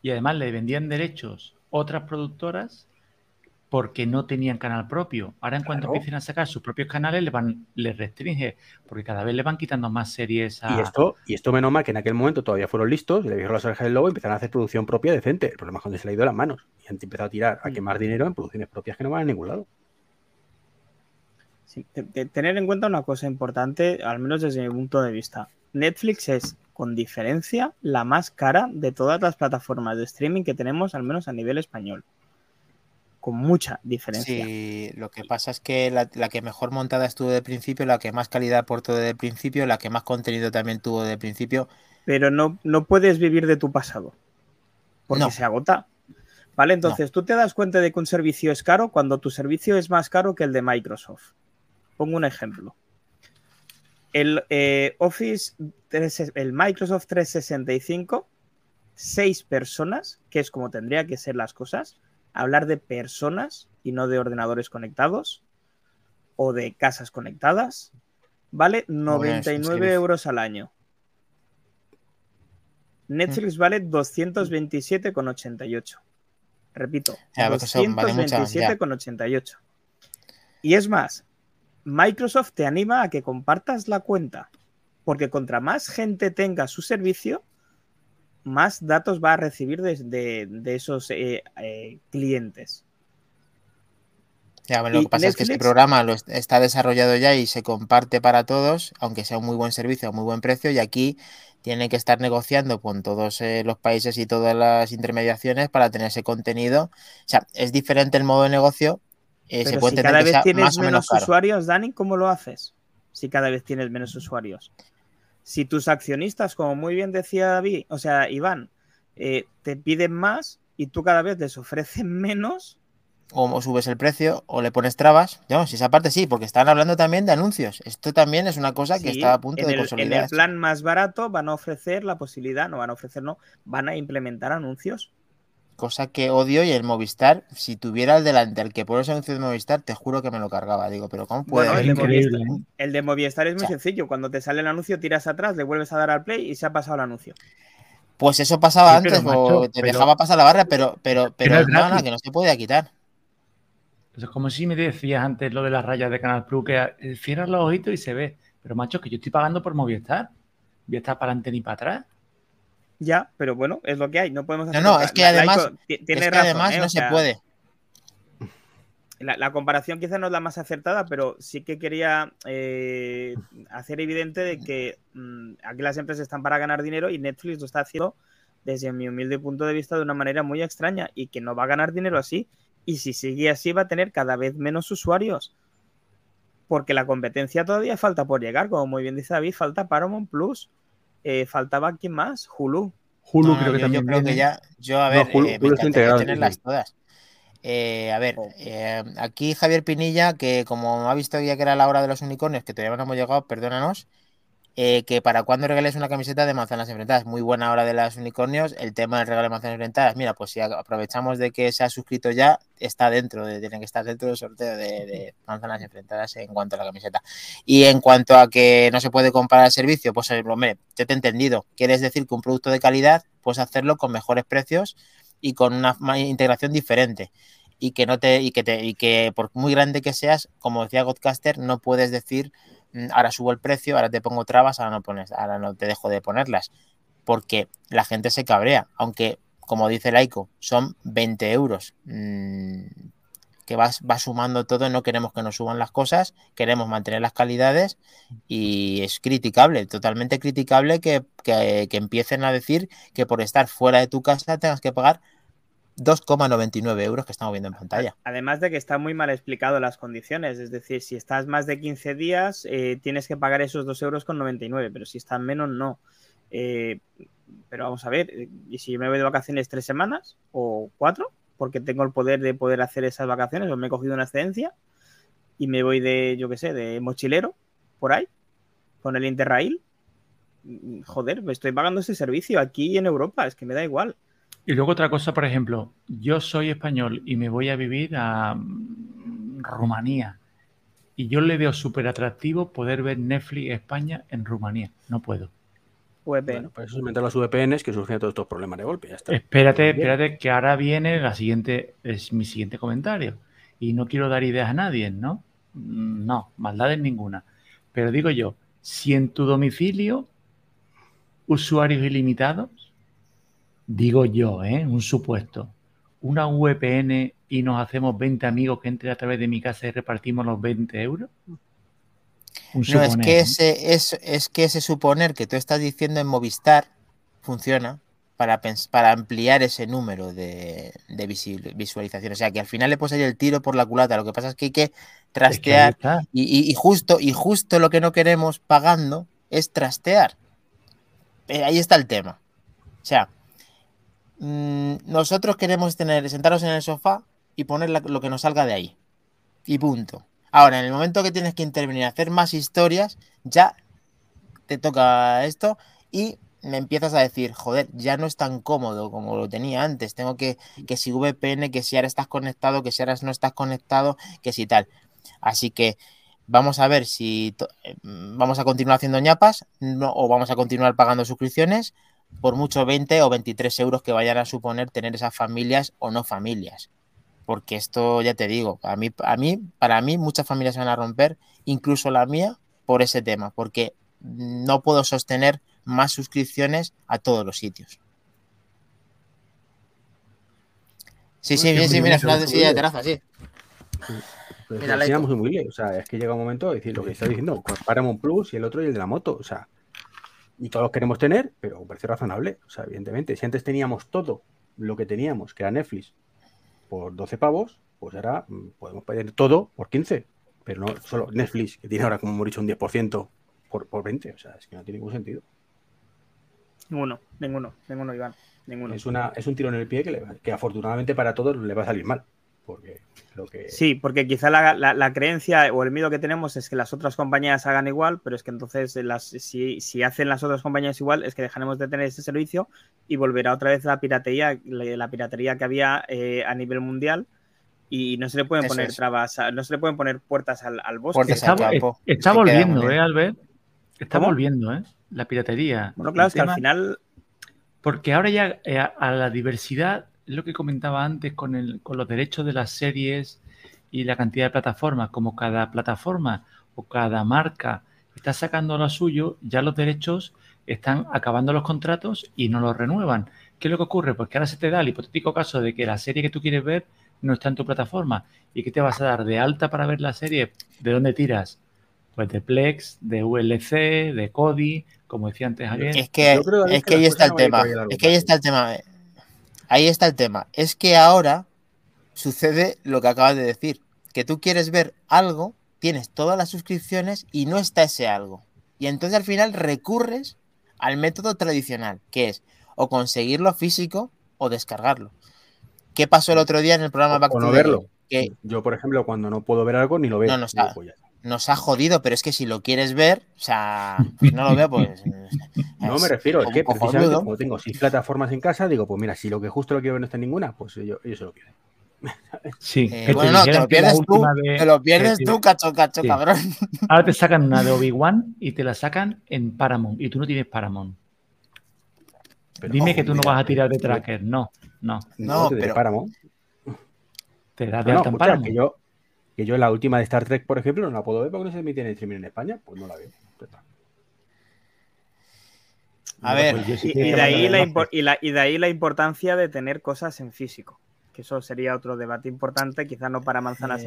y además le vendían derechos otras productoras porque no tenían canal propio. Ahora en cuanto Claro. empiecen a sacar sus propios canales, le van, les restringe, porque cada vez le van quitando más series a. Y esto, y esto menos mal que en aquel momento todavía fueron listos, y le dijeron las orejas del lobo y empezaron a hacer producción propia decente. El problema es cuando se le ha ido de las manos y han empezado a tirar, a Mm. quemar dinero en producciones propias que no van a ningún lado. Sí, te- te- tener en cuenta una cosa importante, al menos desde mi punto de vista. Netflix es, con diferencia, la más cara de todas las plataformas de streaming que tenemos, al menos a nivel español. Con mucha diferencia. Sí, lo que pasa es que la, la que mejor montada estuvo de principio, la que más calidad aportó de principio, la que más contenido también tuvo de principio. Pero no, no puedes vivir de tu pasado. Porque No. se agota. ¿Vale? Entonces, tú te das cuenta de que un servicio es caro cuando tu servicio es más caro que el de Microsoft. Pongo un ejemplo. El eh, Office, 3 el Microsoft 365, seis personas, que es como tendría que ser las cosas, hablar de personas y no de ordenadores conectados o de casas conectadas, vale 99 serio. euros al año. Netflix vale 227,88. Repito, Ya, porque son- vale mucha, ya. 227,88. Y es más, Microsoft te anima a que compartas la cuenta, porque contra más gente tenga su servicio, más datos va a recibir de, de- de esos eh, eh, clientes. Ya, lo que pasa es que este programa lo está desarrollado ya y se comparte para todos, aunque sea un muy buen servicio a muy buen precio, y aquí tiene que estar negociando con todos eh, los países y todas las intermediaciones para tener ese contenido. O sea, es diferente el modo de negocio. Eh, se puede si cada vez tienes menos, usuarios, Dani, ¿cómo lo haces? Si cada vez tienes menos usuarios. Si tus accionistas, como muy bien decía David, o sea, Iván, eh, te piden más y tú cada vez les ofreces menos, o subes el precio o le pones trabas. No, si esa parte sí, porque están hablando también de anuncios. Esto también es una cosa que está a punto de consolidar. En el plan más barato van a ofrecer la posibilidad, no van a ofrecer, no, van a implementar anuncios. Cosa que odio y el Movistar, si tuviera el delante el que pone ese anuncio de Movistar, te juro que me lo cargaba. Digo, pero ¿cómo puede el, de Movistar, ¿eh? el, de Movistar, es muy sencillo. Cuando te sale el anuncio, tiras atrás, le vuelves a dar al play y se ha pasado el anuncio. Pues eso pasaba antes, o te dejaba pasar la barra, pero, pero, pero, no, que no se podía quitar. Es como si me decías antes lo de las rayas de Canal Plus, que eh, cierras los ojitos y se ve. Pero macho, que yo estoy pagando por Movistar. Voy a estar para adelante ni para atrás. Ya, pero bueno, es lo que hay. No podemos hacer. No, no, es que además, tiene además ¿eh? no se puede. La, comparación quizás no es la más acertada, pero sí que quería eh, hacer evidente de que mm, aquí las empresas están para ganar dinero y Netflix lo está haciendo desde mi humilde punto de vista de una manera muy extraña y que no va a ganar dinero así y si sigue así va a tener cada vez menos usuarios. Porque la competencia todavía falta por llegar, como muy bien dice David, falta Paramount Plus, eh, faltaba quién más, Hulu. Hulu creo que también. Yo creo que ya, yo a ver, Hulu, eh, tenerlas todas. Eh, a ver, aquí Javier Pinilla, que como ha visto ya que era la hora de los unicornios, que todavía no hemos llegado, perdónanos, eh, que para cuando regales una camiseta de manzanas enfrentadas, muy buena hora de las unicornios, el tema del regalo de manzanas enfrentadas, mira, pues si aprovechamos de que se ha suscrito ya, está dentro, de, tiene que estar dentro del sorteo de, manzanas enfrentadas en cuanto a la camiseta. Y en cuanto a que no se puede comprar el servicio, pues hombre, yo te he entendido, quieres decir que un producto de calidad, puedes hacerlo con mejores precios y con una integración diferente y que no te y que te y que por muy grande que seas, como decía Godcaster, no puedes decir ahora subo el precio, ahora te pongo trabas, ahora no pones, ahora no te dejo de ponerlas. Porque la gente se cabrea, aunque, como dice Laico, son 20 euros. Mm, que va, va sumando todo, no queremos que nos suban las cosas, queremos mantener las calidades y es criticable, totalmente criticable que empiecen a decir que por estar fuera de tu casa tengas que pagar 2,99 euros que estamos viendo en pantalla. Además de que está muy mal explicado las condiciones, es decir, si estás más de 15 días eh, tienes que pagar esos 2 euros con 99, pero si estás menos no. Eh, pero vamos a ver, eh, ¿y si me voy de vacaciones tres semanas o cuatro? Porque tengo el poder de poder hacer esas vacaciones, o me he cogido una excedencia y me voy de, yo qué sé, de mochilero por ahí, con el Interrail. Mm, joder, me estoy pagando ese servicio aquí en Europa, es que me da igual. Y luego otra cosa, por ejemplo, yo soy español y me voy a vivir a mm, Rumanía. Y yo le veo súper atractivo poder ver Netflix España en Rumanía. No puedo. VPN. para eso se inventan los VPNs que surgen todos estos problemas de golpe. Espérate, espérate, que ahora viene la siguiente, es mi siguiente comentario. Y no quiero dar ideas a nadie, ¿no? Mm, no, maldades ninguna. Pero digo yo, si en tu domicilio usuarios ilimitados, digo yo, ¿eh? un supuesto, una VPN y nos hacemos 20 amigos que entren a través de mi casa y repartimos los 20 euros? no, es que, ese, es, es que ese suponer que tú estás diciendo en Movistar funciona para, para ampliar ese número de, visualizaciones. O sea, que al final le puedes ir el tiro por la culata. Lo que pasa es que hay que trastear y, justo, y justo lo que no queremos pagando es trastear. Eh, ahí está el tema. O sea, Mm, nosotros queremos tener, sentarnos en el sofá y poner lo que nos salga de ahí. Y punto. Ahora, en el momento que tienes que intervenir, hacer más historias, ya te toca esto y me empiezas a decir, joder, ya no es tan cómodo como lo tenía antes. Tengo que, que si VPN, que si ahora estás conectado, que si ahora no estás conectado, que si tal. Así que vamos a ver si eh, vamos a continuar haciendo ñapas no, o vamos a continuar pagando suscripciones por mucho 20 o 23 euros que vayan a suponer tener esas familias o no familias. Porque esto, ya te digo, a mí, a mí, para mí muchas familias se van a romper, incluso la mía, por ese tema, porque no puedo sostener más suscripciones a todos los sitios. Sí, sí, sí, mira, es una silla de terraza, sí. Pero Mira, muy humilde. O sea, es que llega un momento de decir lo que está diciendo, con Paramount Plus y el otro y el de la moto. O sea, y todos queremos tener, pero un precio razonable. O sea, evidentemente, si antes teníamos todo lo que teníamos, que era Netflix, por 12 pavos, pues ahora mm, podemos pedir todo por 15. Pero no solo Netflix, que tiene ahora, como hemos dicho, un 10% por, por 20. O sea, es que no tiene ningún sentido. Ninguno, ninguno, ninguno, Iván. Ninguno. Es, una, es un tiro en el pie que, le- que afortunadamente para todos le va a salir mal. Porque lo que. Sí, porque quizá la, la- la creencia o el miedo que tenemos es que las otras compañías hagan igual, pero es que entonces las, si, si hacen las otras compañías igual, es que dejaremos de tener ese servicio y volverá otra vez la piratería, la, la piratería que había eh, a nivel mundial y no se le pueden Eso poner es. trabas, a- no se le pueden poner puertas al, al bosque. Puertas Está, al volviendo. ¿eh, Albert? Está ¿Cómo? volviendo, ¿eh? La piratería. Bueno, claro, es que al final Porque ahora ya eh, a, a la diversidad, lo que comentaba antes con, el, con los derechos de las series y la cantidad de plataformas, como cada plataforma o cada marca está sacando lo suyo, ya los derechos están acabando los contratos y no los renuevan. ¿Qué es lo que ocurre? Pues que ahora se te da el hipotético caso de que la serie que tú quieres ver no está en tu plataforma. ¿Y qué te vas a dar de alta para ver la serie? ¿De dónde tiras? Pues de Plex, de ULC, de Kodi, como decía antes Javier. Es que, es que que ahí está el tema. Es que ahí está el tema. Ahí está el tema. Es que ahora sucede lo que acabas de decir. Que tú quieres ver algo, tienes todas las suscripciones y no está ese algo. Y entonces al final recurres al método tradicional, que es o conseguirlo físico o descargarlo. ¿Qué pasó el otro día en el programa O- Back o to no verlo. Que Yo, por ejemplo, cuando no puedo ver algo, ni lo veo. No, está. Nos ha jodido, pero es que si lo quieres ver, o sea, pues no lo veo, pues. No me refiero, es que precisamente como tengo seis plataformas en casa, digo, pues mira, si lo que justo lo quiero ver no está en ninguna, pues ellos, ellos se lo quieren. Sí, Eh, que te bueno, no, te lo pierdes tú, de- te lo pierdes tú, cacho, cacho, Sí. cabrón. Ahora te sacan una de Obi-Wan y te la sacan en Paramount y tú no tienes Paramount. Pero, Dime ojo, que tú no vas a tirar de eh, tracker. No, no. No, te diré pero- Paramount. Te das No, de no, alta en escucha, Paramount. que yo, que yo la última de Star Trek, por ejemplo, no la puedo ver porque no se emite en streaming en España, pues no la veo. A ver, Pues sí Y, de ahí la el impor- y, la- y de ahí la importancia de tener cosas en físico. Que eso sería otro debate importante, quizá no para manzanas.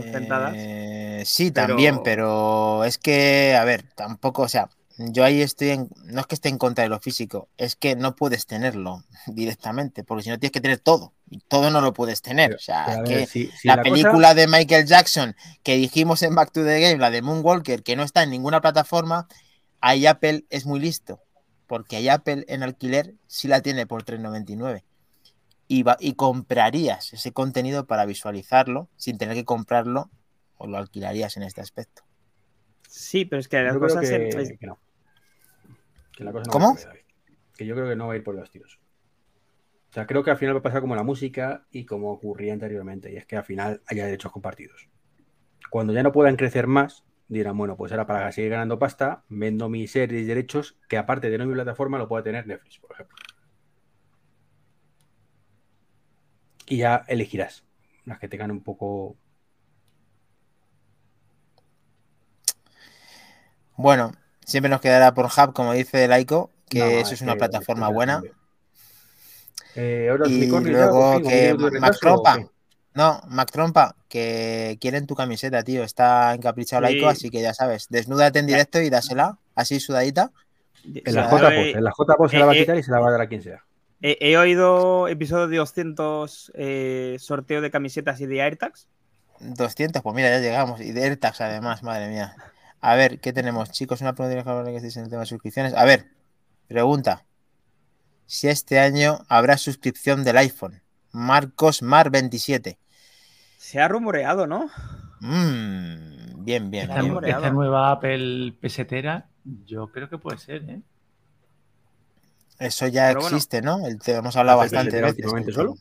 Eh, sí, pero- también, pero es que, a ver, tampoco, o sea, yo ahí estoy en, no es que esté en contra de lo físico, es que no puedes tenerlo directamente, porque si no tienes que tener todo, y todo no lo puedes tener. Pero- o sea, es ver, que si- si la, cosa- película de Michael Jackson que dijimos en Back to the Game, la de Moonwalker, que no está en ninguna plataforma, ahí Apple es muy listo, porque ahí Apple en alquiler sí la tiene por 3.99. Y, va- y comprarías ese contenido para visualizarlo sin tener que comprarlo o lo alquilarías en este aspecto. Sí, pero es que las yo que, que no. Que la cosa no ¿Cómo? Que yo creo que no va a ir por los tiros. O sea, creo que al final va a pasar como la música y como ocurría anteriormente, y es que al final haya derechos compartidos. Cuando ya no puedan crecer más, dirán, bueno, pues ahora para seguir ganando pasta, vendo mis series y derechos que aparte de no mi plataforma lo pueda tener Netflix, por ejemplo. Y ya elegirás las que tengan un poco... Bueno, siempre nos quedará por Hub, como dice Laico, que No, eso es una que- plataforma que- buena. Eh, ahora Y luego que ¿Un minuto de Max retraso o Trompa. No, Mac Trompa, que quieren tu camiseta, tío. Está encaprichado Sí. Laico, así que ya sabes, desnúdate en directo y dásela, así sudadita. En la eh, en la JPOS se la va a eh, quitar y se la va a dar a quien sea. He, he oído episodio de 200 eh, sorteo de camisetas y de AirTags. 200, pues mira, ya llegamos. Y de AirTags además, madre mía. A ver, ¿qué tenemos? Chicos, una pregunta que estéis en el tema de suscripciones. A ver, pregunta. Si este año habrá suscripción del iPhone. Marcos Mar 27. Se ha rumoreado, ¿no? Mm, bien, bien. Esta, bien. esta nueva Apple pesetera, yo creo que puede ser, ¿eh? Eso ya Pero bueno. existe, ¿no? El te- hemos hablado ¿Hace bastante veces. solo?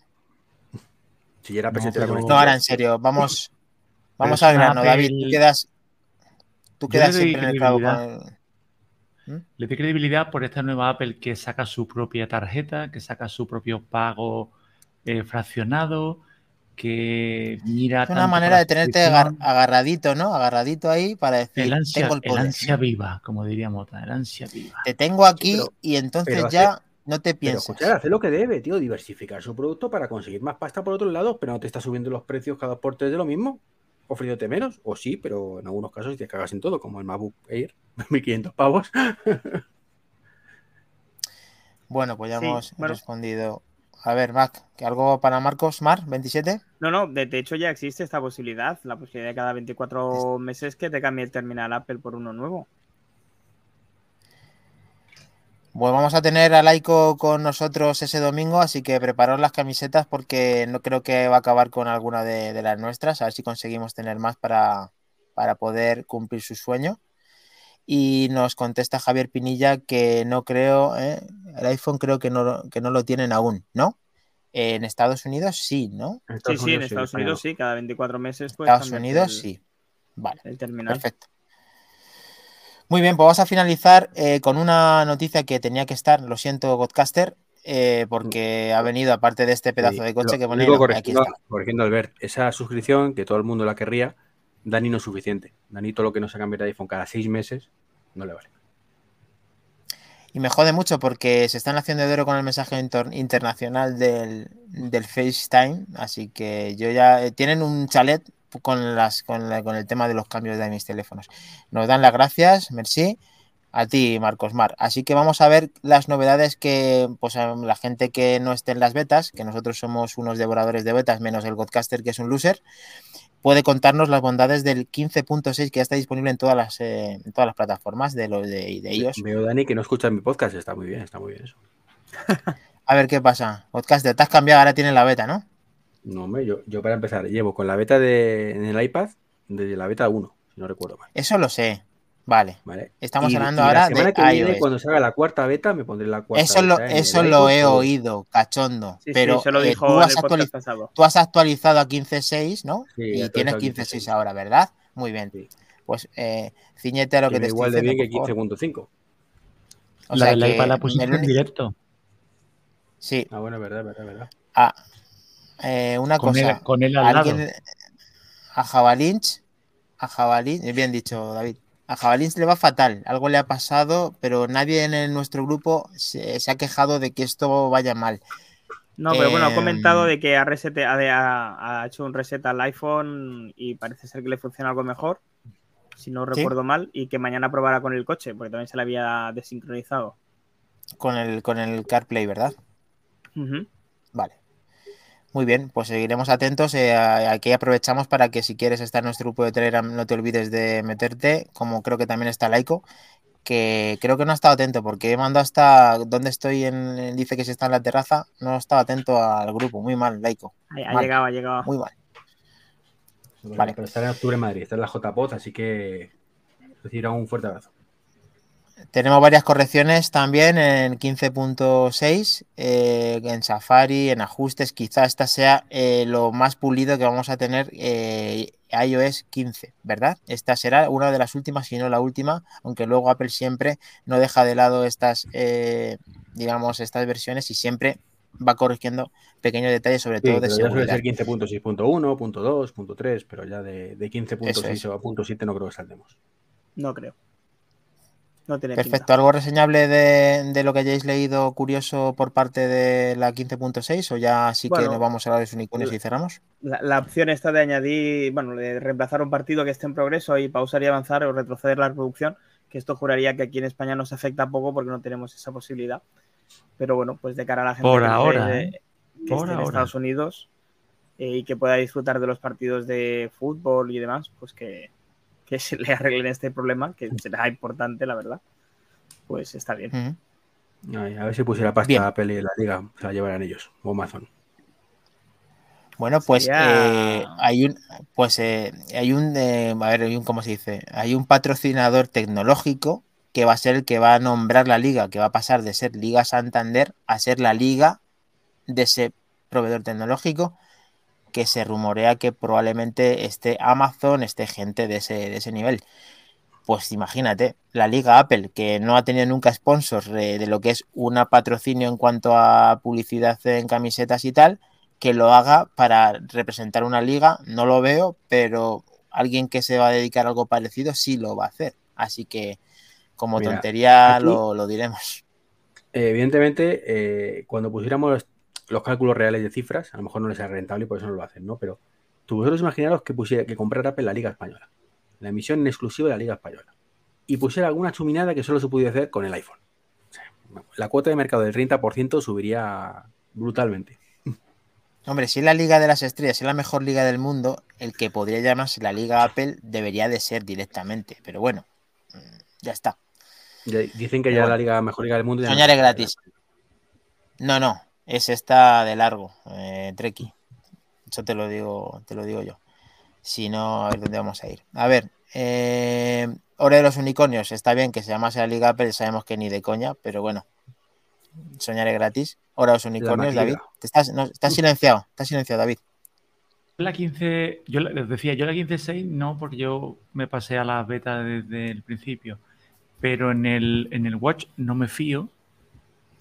Si ya era No, pesetera con pero- esto. No, ahora en serio, vamos, vamos al grano, David. Tú quedas, tú quedas siempre en el con credibilidad. el- Le doy credibilidad por esta nueva Apple que saca su propia tarjeta, que saca su propio pago eh, fraccionado, que mira. Es una manera de tenerte agar- agarradito, ¿no? Agarradito ahí para decir, El ansia, tengo el el poder. ansia viva, como diría Mota, el ansia viva. Te tengo aquí pero- y entonces pero ya no te Pero piensas. escuchar, hace lo que debe, tío, diversificar su producto para conseguir más pasta por otro lado, pero no te está subiendo los precios cada por tres de lo mismo. Ofreciéndote menos, o sí, pero en algunos casos te cagas en todo, como el MacBook Air, 1500 pavos. bueno, pues ya Sí, hemos bueno. respondido. A ver, Mac, ¿que ¿algo para Marcos? Mar, 27? No, no, de, de hecho ya existe esta posibilidad, la posibilidad de cada 24 meses que te cambie el terminal Apple por uno nuevo. Pues vamos a tener a Laiko con nosotros ese domingo, así que preparaos las camisetas porque no creo que va a acabar con alguna de, de las nuestras, a ver si conseguimos tener más para, para poder cumplir su sueño. Y nos contesta Javier Pinilla que no creo, ¿eh? el iPhone creo que no, que no lo tienen aún, ¿no? En Estados Unidos sí, ¿no? Sí, sí, en Estados Unidos sí, cada 24 meses pues Estados Unidos el- sí. Vale. El terminal. Perfecto. Muy bien, pues vamos a finalizar eh, con una noticia que tenía que estar, lo siento, Godcaster, eh, porque ha venido, aparte de este pedazo de coche que pone, corrigiendo, corrigiendo Albert, esa suscripción que todo el mundo la querría, Dani no es suficiente. Dani todo lo que no se cambia de iPhone cada seis meses, no le vale. Y me jode mucho porque se están haciendo de oro con el mensaje inter- internacional del, del FaceTime, así que yo ya eh, tienen un chalet con las con, la- con el tema de los cambios de mis teléfonos. Nos dan las gracias, merci. A ti, Marcos Mar. Así que vamos a ver las novedades que, pues, a la gente que no esté en las betas, que nosotros somos unos devoradores de betas, menos el Godcaster, que es un loser, puede contarnos las bondades del 15.6 que ya está disponible en todas las, eh, en todas las plataformas de, los de, de ellos. Veo, Dani, que no escucha mi podcast, está muy bien, está muy bien eso. A ver qué pasa. Podcaster, te has cambiado, ahora tienes la beta, ¿no? No, hombre, yo, yo para empezar, llevo con la beta de, en el iPad desde la beta 1, si no recuerdo mal. Eso lo sé. Vale. ¿vale? Estamos Y- hablando y ahora la semana de que viene, iOS. cuando salga la cuarta beta, me pondré la cuarta Eso lo, beta en eso lo he oído, cachondo. Sí, pero sí, se lo eh, dijo tú, has el actualiz- podcast pasado. tú has actualizado a 15.6, ¿no? Sí, y tienes actualizado a 15.6 15.6. ahora, ¿verdad? Muy bien. Sí. Pues eh, ciñete a lo Que que te estoy igual de bien que por favor. 15.5. O la sea del que iPad la pusiste el en directo. Sí. Ah, bueno, verdad, verdad, verdad. Ah, eh, una Con cosa. él, con él al alguien lado. a Jabalinch, a Jabalín, bien dicho David, a Jabalinch le va fatal, algo le ha pasado, pero nadie en el- nuestro grupo se, se ha quejado de que esto vaya mal. No, pero bueno, ha Em, comentado de que ha, resete- ha, de- ha- ha hecho un reset al iPhone y parece ser que le funciona algo mejor, si no Sí. recuerdo mal, y que mañana probará con el coche, porque también se le había desincronizado. Con el, con el CarPlay, ¿verdad? Vale. Muy bien, pues seguiremos atentos. eh, aquí aprovechamos para que si quieres estar en nuestro grupo de Telegram, no te olvides de meterte, como creo que también está Laico, que creo que no ha estado atento porque he mandado hasta donde estoy, en, dice que se está en la terraza, no estaba atento al grupo. Muy mal, Laico. Ha, ha Mal. llegado, ha llegado. Muy mal. Vale. pero estará en octubre en Madrid, está en la JPOZ, así que recibirá un fuerte abrazo. Tenemos varias correcciones también en 15.6, eh, en Safari, en ajustes. Quizá esta sea eh, lo más pulido que vamos a tener eh, iOS 15, ¿verdad? Esta será una de las últimas, si no la última, aunque luego Apple siempre no deja de lado estas, eh, digamos, estas versiones y siempre va corrigiendo pequeños detalles, sobre Sí, todo de ya suele seguridad. ser 15.6.1, punto 2, punto 3, pero ya de, de 15.6 Eso es. o a punto 7 no creo que saltemos. No creo. No tiene Perfecto. pinta. ¿Algo reseñable de, de lo que hayáis leído curioso por parte de la 15.6 o ya sí que nos vamos a los unicornios y cerramos? La, la opción esta de añadir, bueno, de reemplazar un partido que esté en progreso y pausar y avanzar o retroceder la reproducción, que esto juraría que aquí en España nos afecta poco porque no tenemos esa posibilidad. Pero bueno, pues de cara a la gente Por que, ahora, esté- ¿eh? que Por esté en ahora. Estados Unidos eh, y que pueda disfrutar de los partidos de fútbol y demás, pues que, que se le arreglen este problema, que será importante, la verdad. Pues está bien. Ay, a ver si pusiera pasta Bien. a Apple y la liga, se la llevarán ellos, o Amazon. Bueno, pues Sería- eh, hay un, pues eh, hay un, eh, a ver, hay un, ¿cómo se dice? Hay un patrocinador tecnológico que va a ser el que va a nombrar la liga, que va a pasar de ser Liga Santander a ser la liga de ese proveedor tecnológico, que se rumorea que probablemente esté Amazon, esté gente de ese, de ese nivel. Pues imagínate, la liga Apple, que no ha tenido nunca sponsors de, de lo que es una patrocinio en cuanto a publicidad en camisetas y tal, que lo haga para representar una liga, no lo veo, pero alguien que se va a dedicar a algo parecido sí lo va a hacer. Así que como Mira, tontería aquí- lo, lo diremos. Evidentemente, eh, cuando pusiéramos los, los cálculos reales de cifras, a lo mejor no les es rentable y por eso no lo hacen, ¿no? Pero Tú vosotros imaginaros que pusiera que comprara Apple la Liga Española, la emisión en exclusiva de la Liga Española, y pusiera alguna chuminada que solo se pudiera hacer con el iPhone. O sea, la cuota de mercado del 30% subiría brutalmente. Hombre, si es la Liga de las Estrellas, si es la mejor liga del mundo, el que podría llamarse la Liga Apple debería de ser directamente. Pero bueno, mm, ya está. Dicen que Pero ya bueno. la liga mejor liga del mundo. ya no Soñar es gratis. No, no, es esta de largo, eh, Treki. Eso te lo digo, te lo digo yo. Si no, a ver dónde vamos a ir. A ver, eh, Hora de los Unicornios, está bien que se llamase la Liga Apple, sabemos que ni de coña, pero bueno. Soñar es gratis. Hora de los Unicornios. David. Te estás, no, estás silenciado, estás silenciado, David. La 15, yo les decía, yo la 15.6 no, porque yo me pasé a la beta desde el principio. Pero en el, en el Watch no me fío,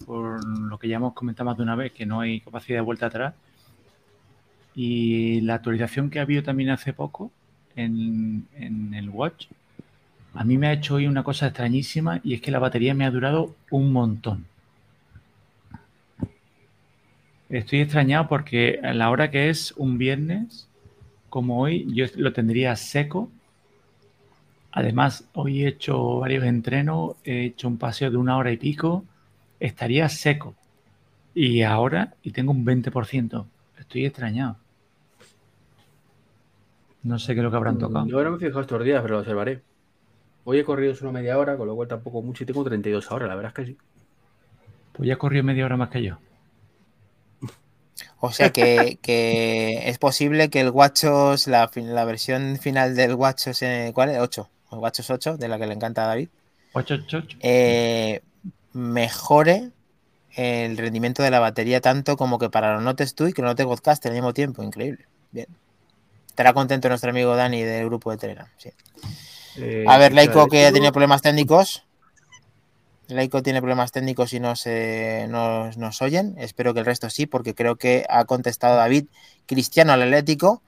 por lo que ya hemos comentado más de una vez, que no hay capacidad de vuelta atrás. Y la actualización que ha habido también hace poco en, en el Watch, a mí me ha hecho hoy una cosa extrañísima y es que la batería me ha durado un montón. Estoy extrañado porque a la hora que es un viernes, como hoy, yo lo tendría seco. Además, hoy he hecho varios entrenos, he hecho un paseo de una hora y pico, estaría seco. Y ahora, y tengo un 20%. Estoy extrañado. No sé qué es lo que habrán tocado. Yo no me he fijado estos días, pero lo observaré. Hoy he corrido solo media hora, con lo cual tampoco mucho y tengo 32 ahora, la verdad es que sí. Pues ya corrió media hora más que yo. O sea que, que es posible que el WatchOS, la, la versión final del WatchOS, eh, ¿cuál es? 8. El WatchOS 8, de la que le encanta a David, 8, 8, 8. eh, mejore el rendimiento de la batería tanto como que para los Notes tú y que los Notes Podcast al mismo tiempo. Increíble. Bien. Estará contento nuestro amigo Dani del grupo de Telegram. sí. Eh, A ver, Laico que ha tenido problemas técnicos. Laico tiene problemas técnicos y no se nos, nos oyen. Espero que el resto sí, porque creo que ha contestado David Cristiano al Atlético.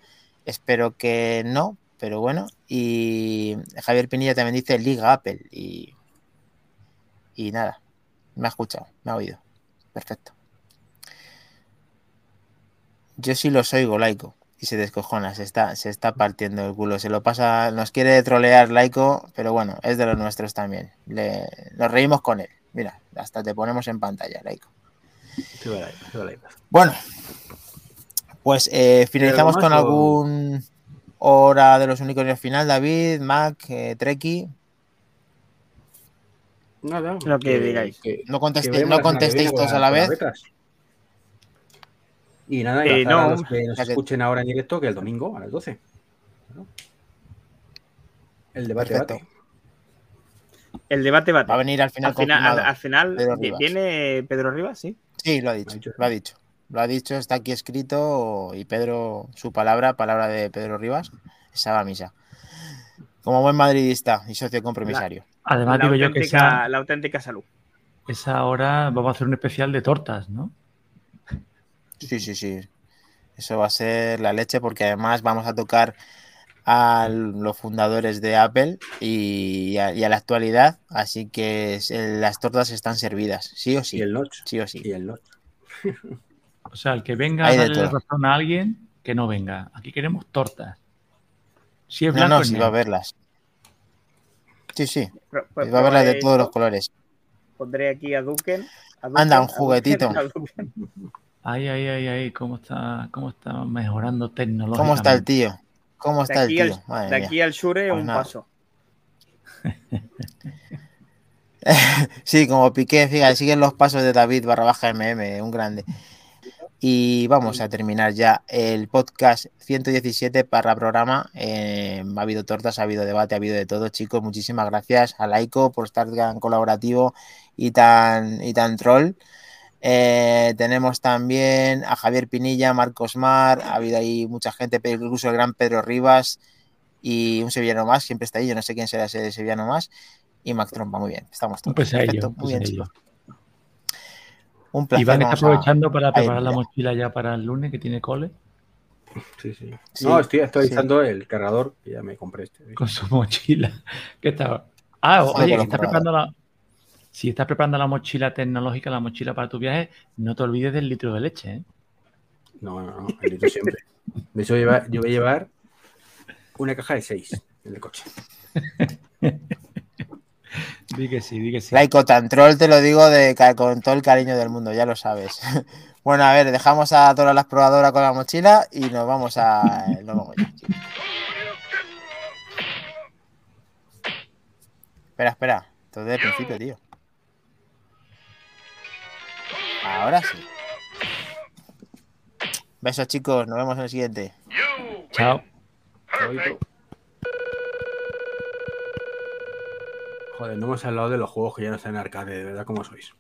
Espero que no, pero bueno. Y Javier Pinilla también dice Liga Apple. Y, y nada, me ha escuchado, me ha oído. Perfecto. Yo sí los oigo, Laico. Y se descojona, se está, se está partiendo el culo. Se lo pasa, nos quiere trolear Laico, pero bueno, es de los nuestros también. Le, nos reímos con él. Mira, hasta te ponemos en pantalla, Laico. sí, vale, sí, vale. Bueno, pues eh, finalizamos con algún hora de los unicornios final, David, Mac, eh, Treki. Nada. Lo que digáis. que- No que contestéis, no contestéis todos a la vez. Y nada, y Eh, a no, los que nos escuchen ahora en directo que el domingo a las 12. ¿no? El debate, Perfecto. debate. El debate va Va a venir al final Al final, al, al final Pedro viene Pedro Rivas, sí. Sí, lo ha dicho. lo ha dicho. Lo ha dicho, está aquí escrito y Pedro, su palabra, palabra de Pedro Rivas, esa va a misa. Como buen madridista y socio compromisario. Además, La digo yo que auténtica, esa, la auténtica salud. esa hora vamos a hacer un especial de tortas, ¿no? Sí, sí, sí. Eso va a ser la leche porque además vamos a tocar a los fundadores de Apple y a, y a la actualidad. Así que eh, las tortas están servidas, sí o sí. Y el notch. Sí o sí. Y el notch. O sea, el que venga a de darle razón a alguien, que no venga. Aquí queremos tortas. Si es No, blanco, no, es sí va a verlas. Sí, sí. Pro- pues Va a verlas de todos los colores. Pondré aquí a Duken. a Anda, un a Duken, juguetito. a. Ay, ay, ay, ay, cómo está, cómo está mejorando tecnológicamente. ¿Cómo está el tío? ¿Cómo está el al, tío? Madre de mía. aquí al Shure, Pues un nada. paso. Sí, como Piqué, fíjate, siguen los pasos de David barra baja MM, un grande. Y vamos a terminar ya el podcast 117 para programa. Eh, ha habido tortas, ha habido debate, ha habido de todo, chicos. Muchísimas gracias a Laico por estar tan colaborativo y tan, y tan troll. Eh, tenemos también a Javier Pinilla, Marcos Mar, ha habido ahí mucha gente, pero incluso el gran Pedro Rivas y un sevillano más, siempre está ahí, yo no sé quién será ese sevillano más. Y Mac Trompa, muy bien, estamos todos. pesadillo, Perfecto, muy bien, pesadillo. chicos. Un placer. Iván está vamos a- aprovechando para preparar la mochila ya para el lunes, que tiene cole, Sí, sí. Sí, no, estoy actualizando el cargador que ya me compré este. con su mochila. ¿Qué está? Ah, oye, los estás preparando la... Si estás preparando la mochila tecnológica, la mochila para tu viaje, no te olvides del litro de leche, ¿eh? No, no, no, el litro siempre. De hecho, yo voy a llevar una caja de seis en el coche. Di que sí, di que sí. Troll te lo digo de, con todo el cariño del mundo, ya lo sabes. Bueno, a ver, dejamos a todas las probadoras con la mochila y nos vamos a. Nos vamos ya. Espera, espera. Todo desde el principio, tío. Ahora sí. Besos, chicos. Nos vemos en el siguiente. Chao. Joder, no hemos hablado de los juegos que ya no están en arcade, de verdad, como sois.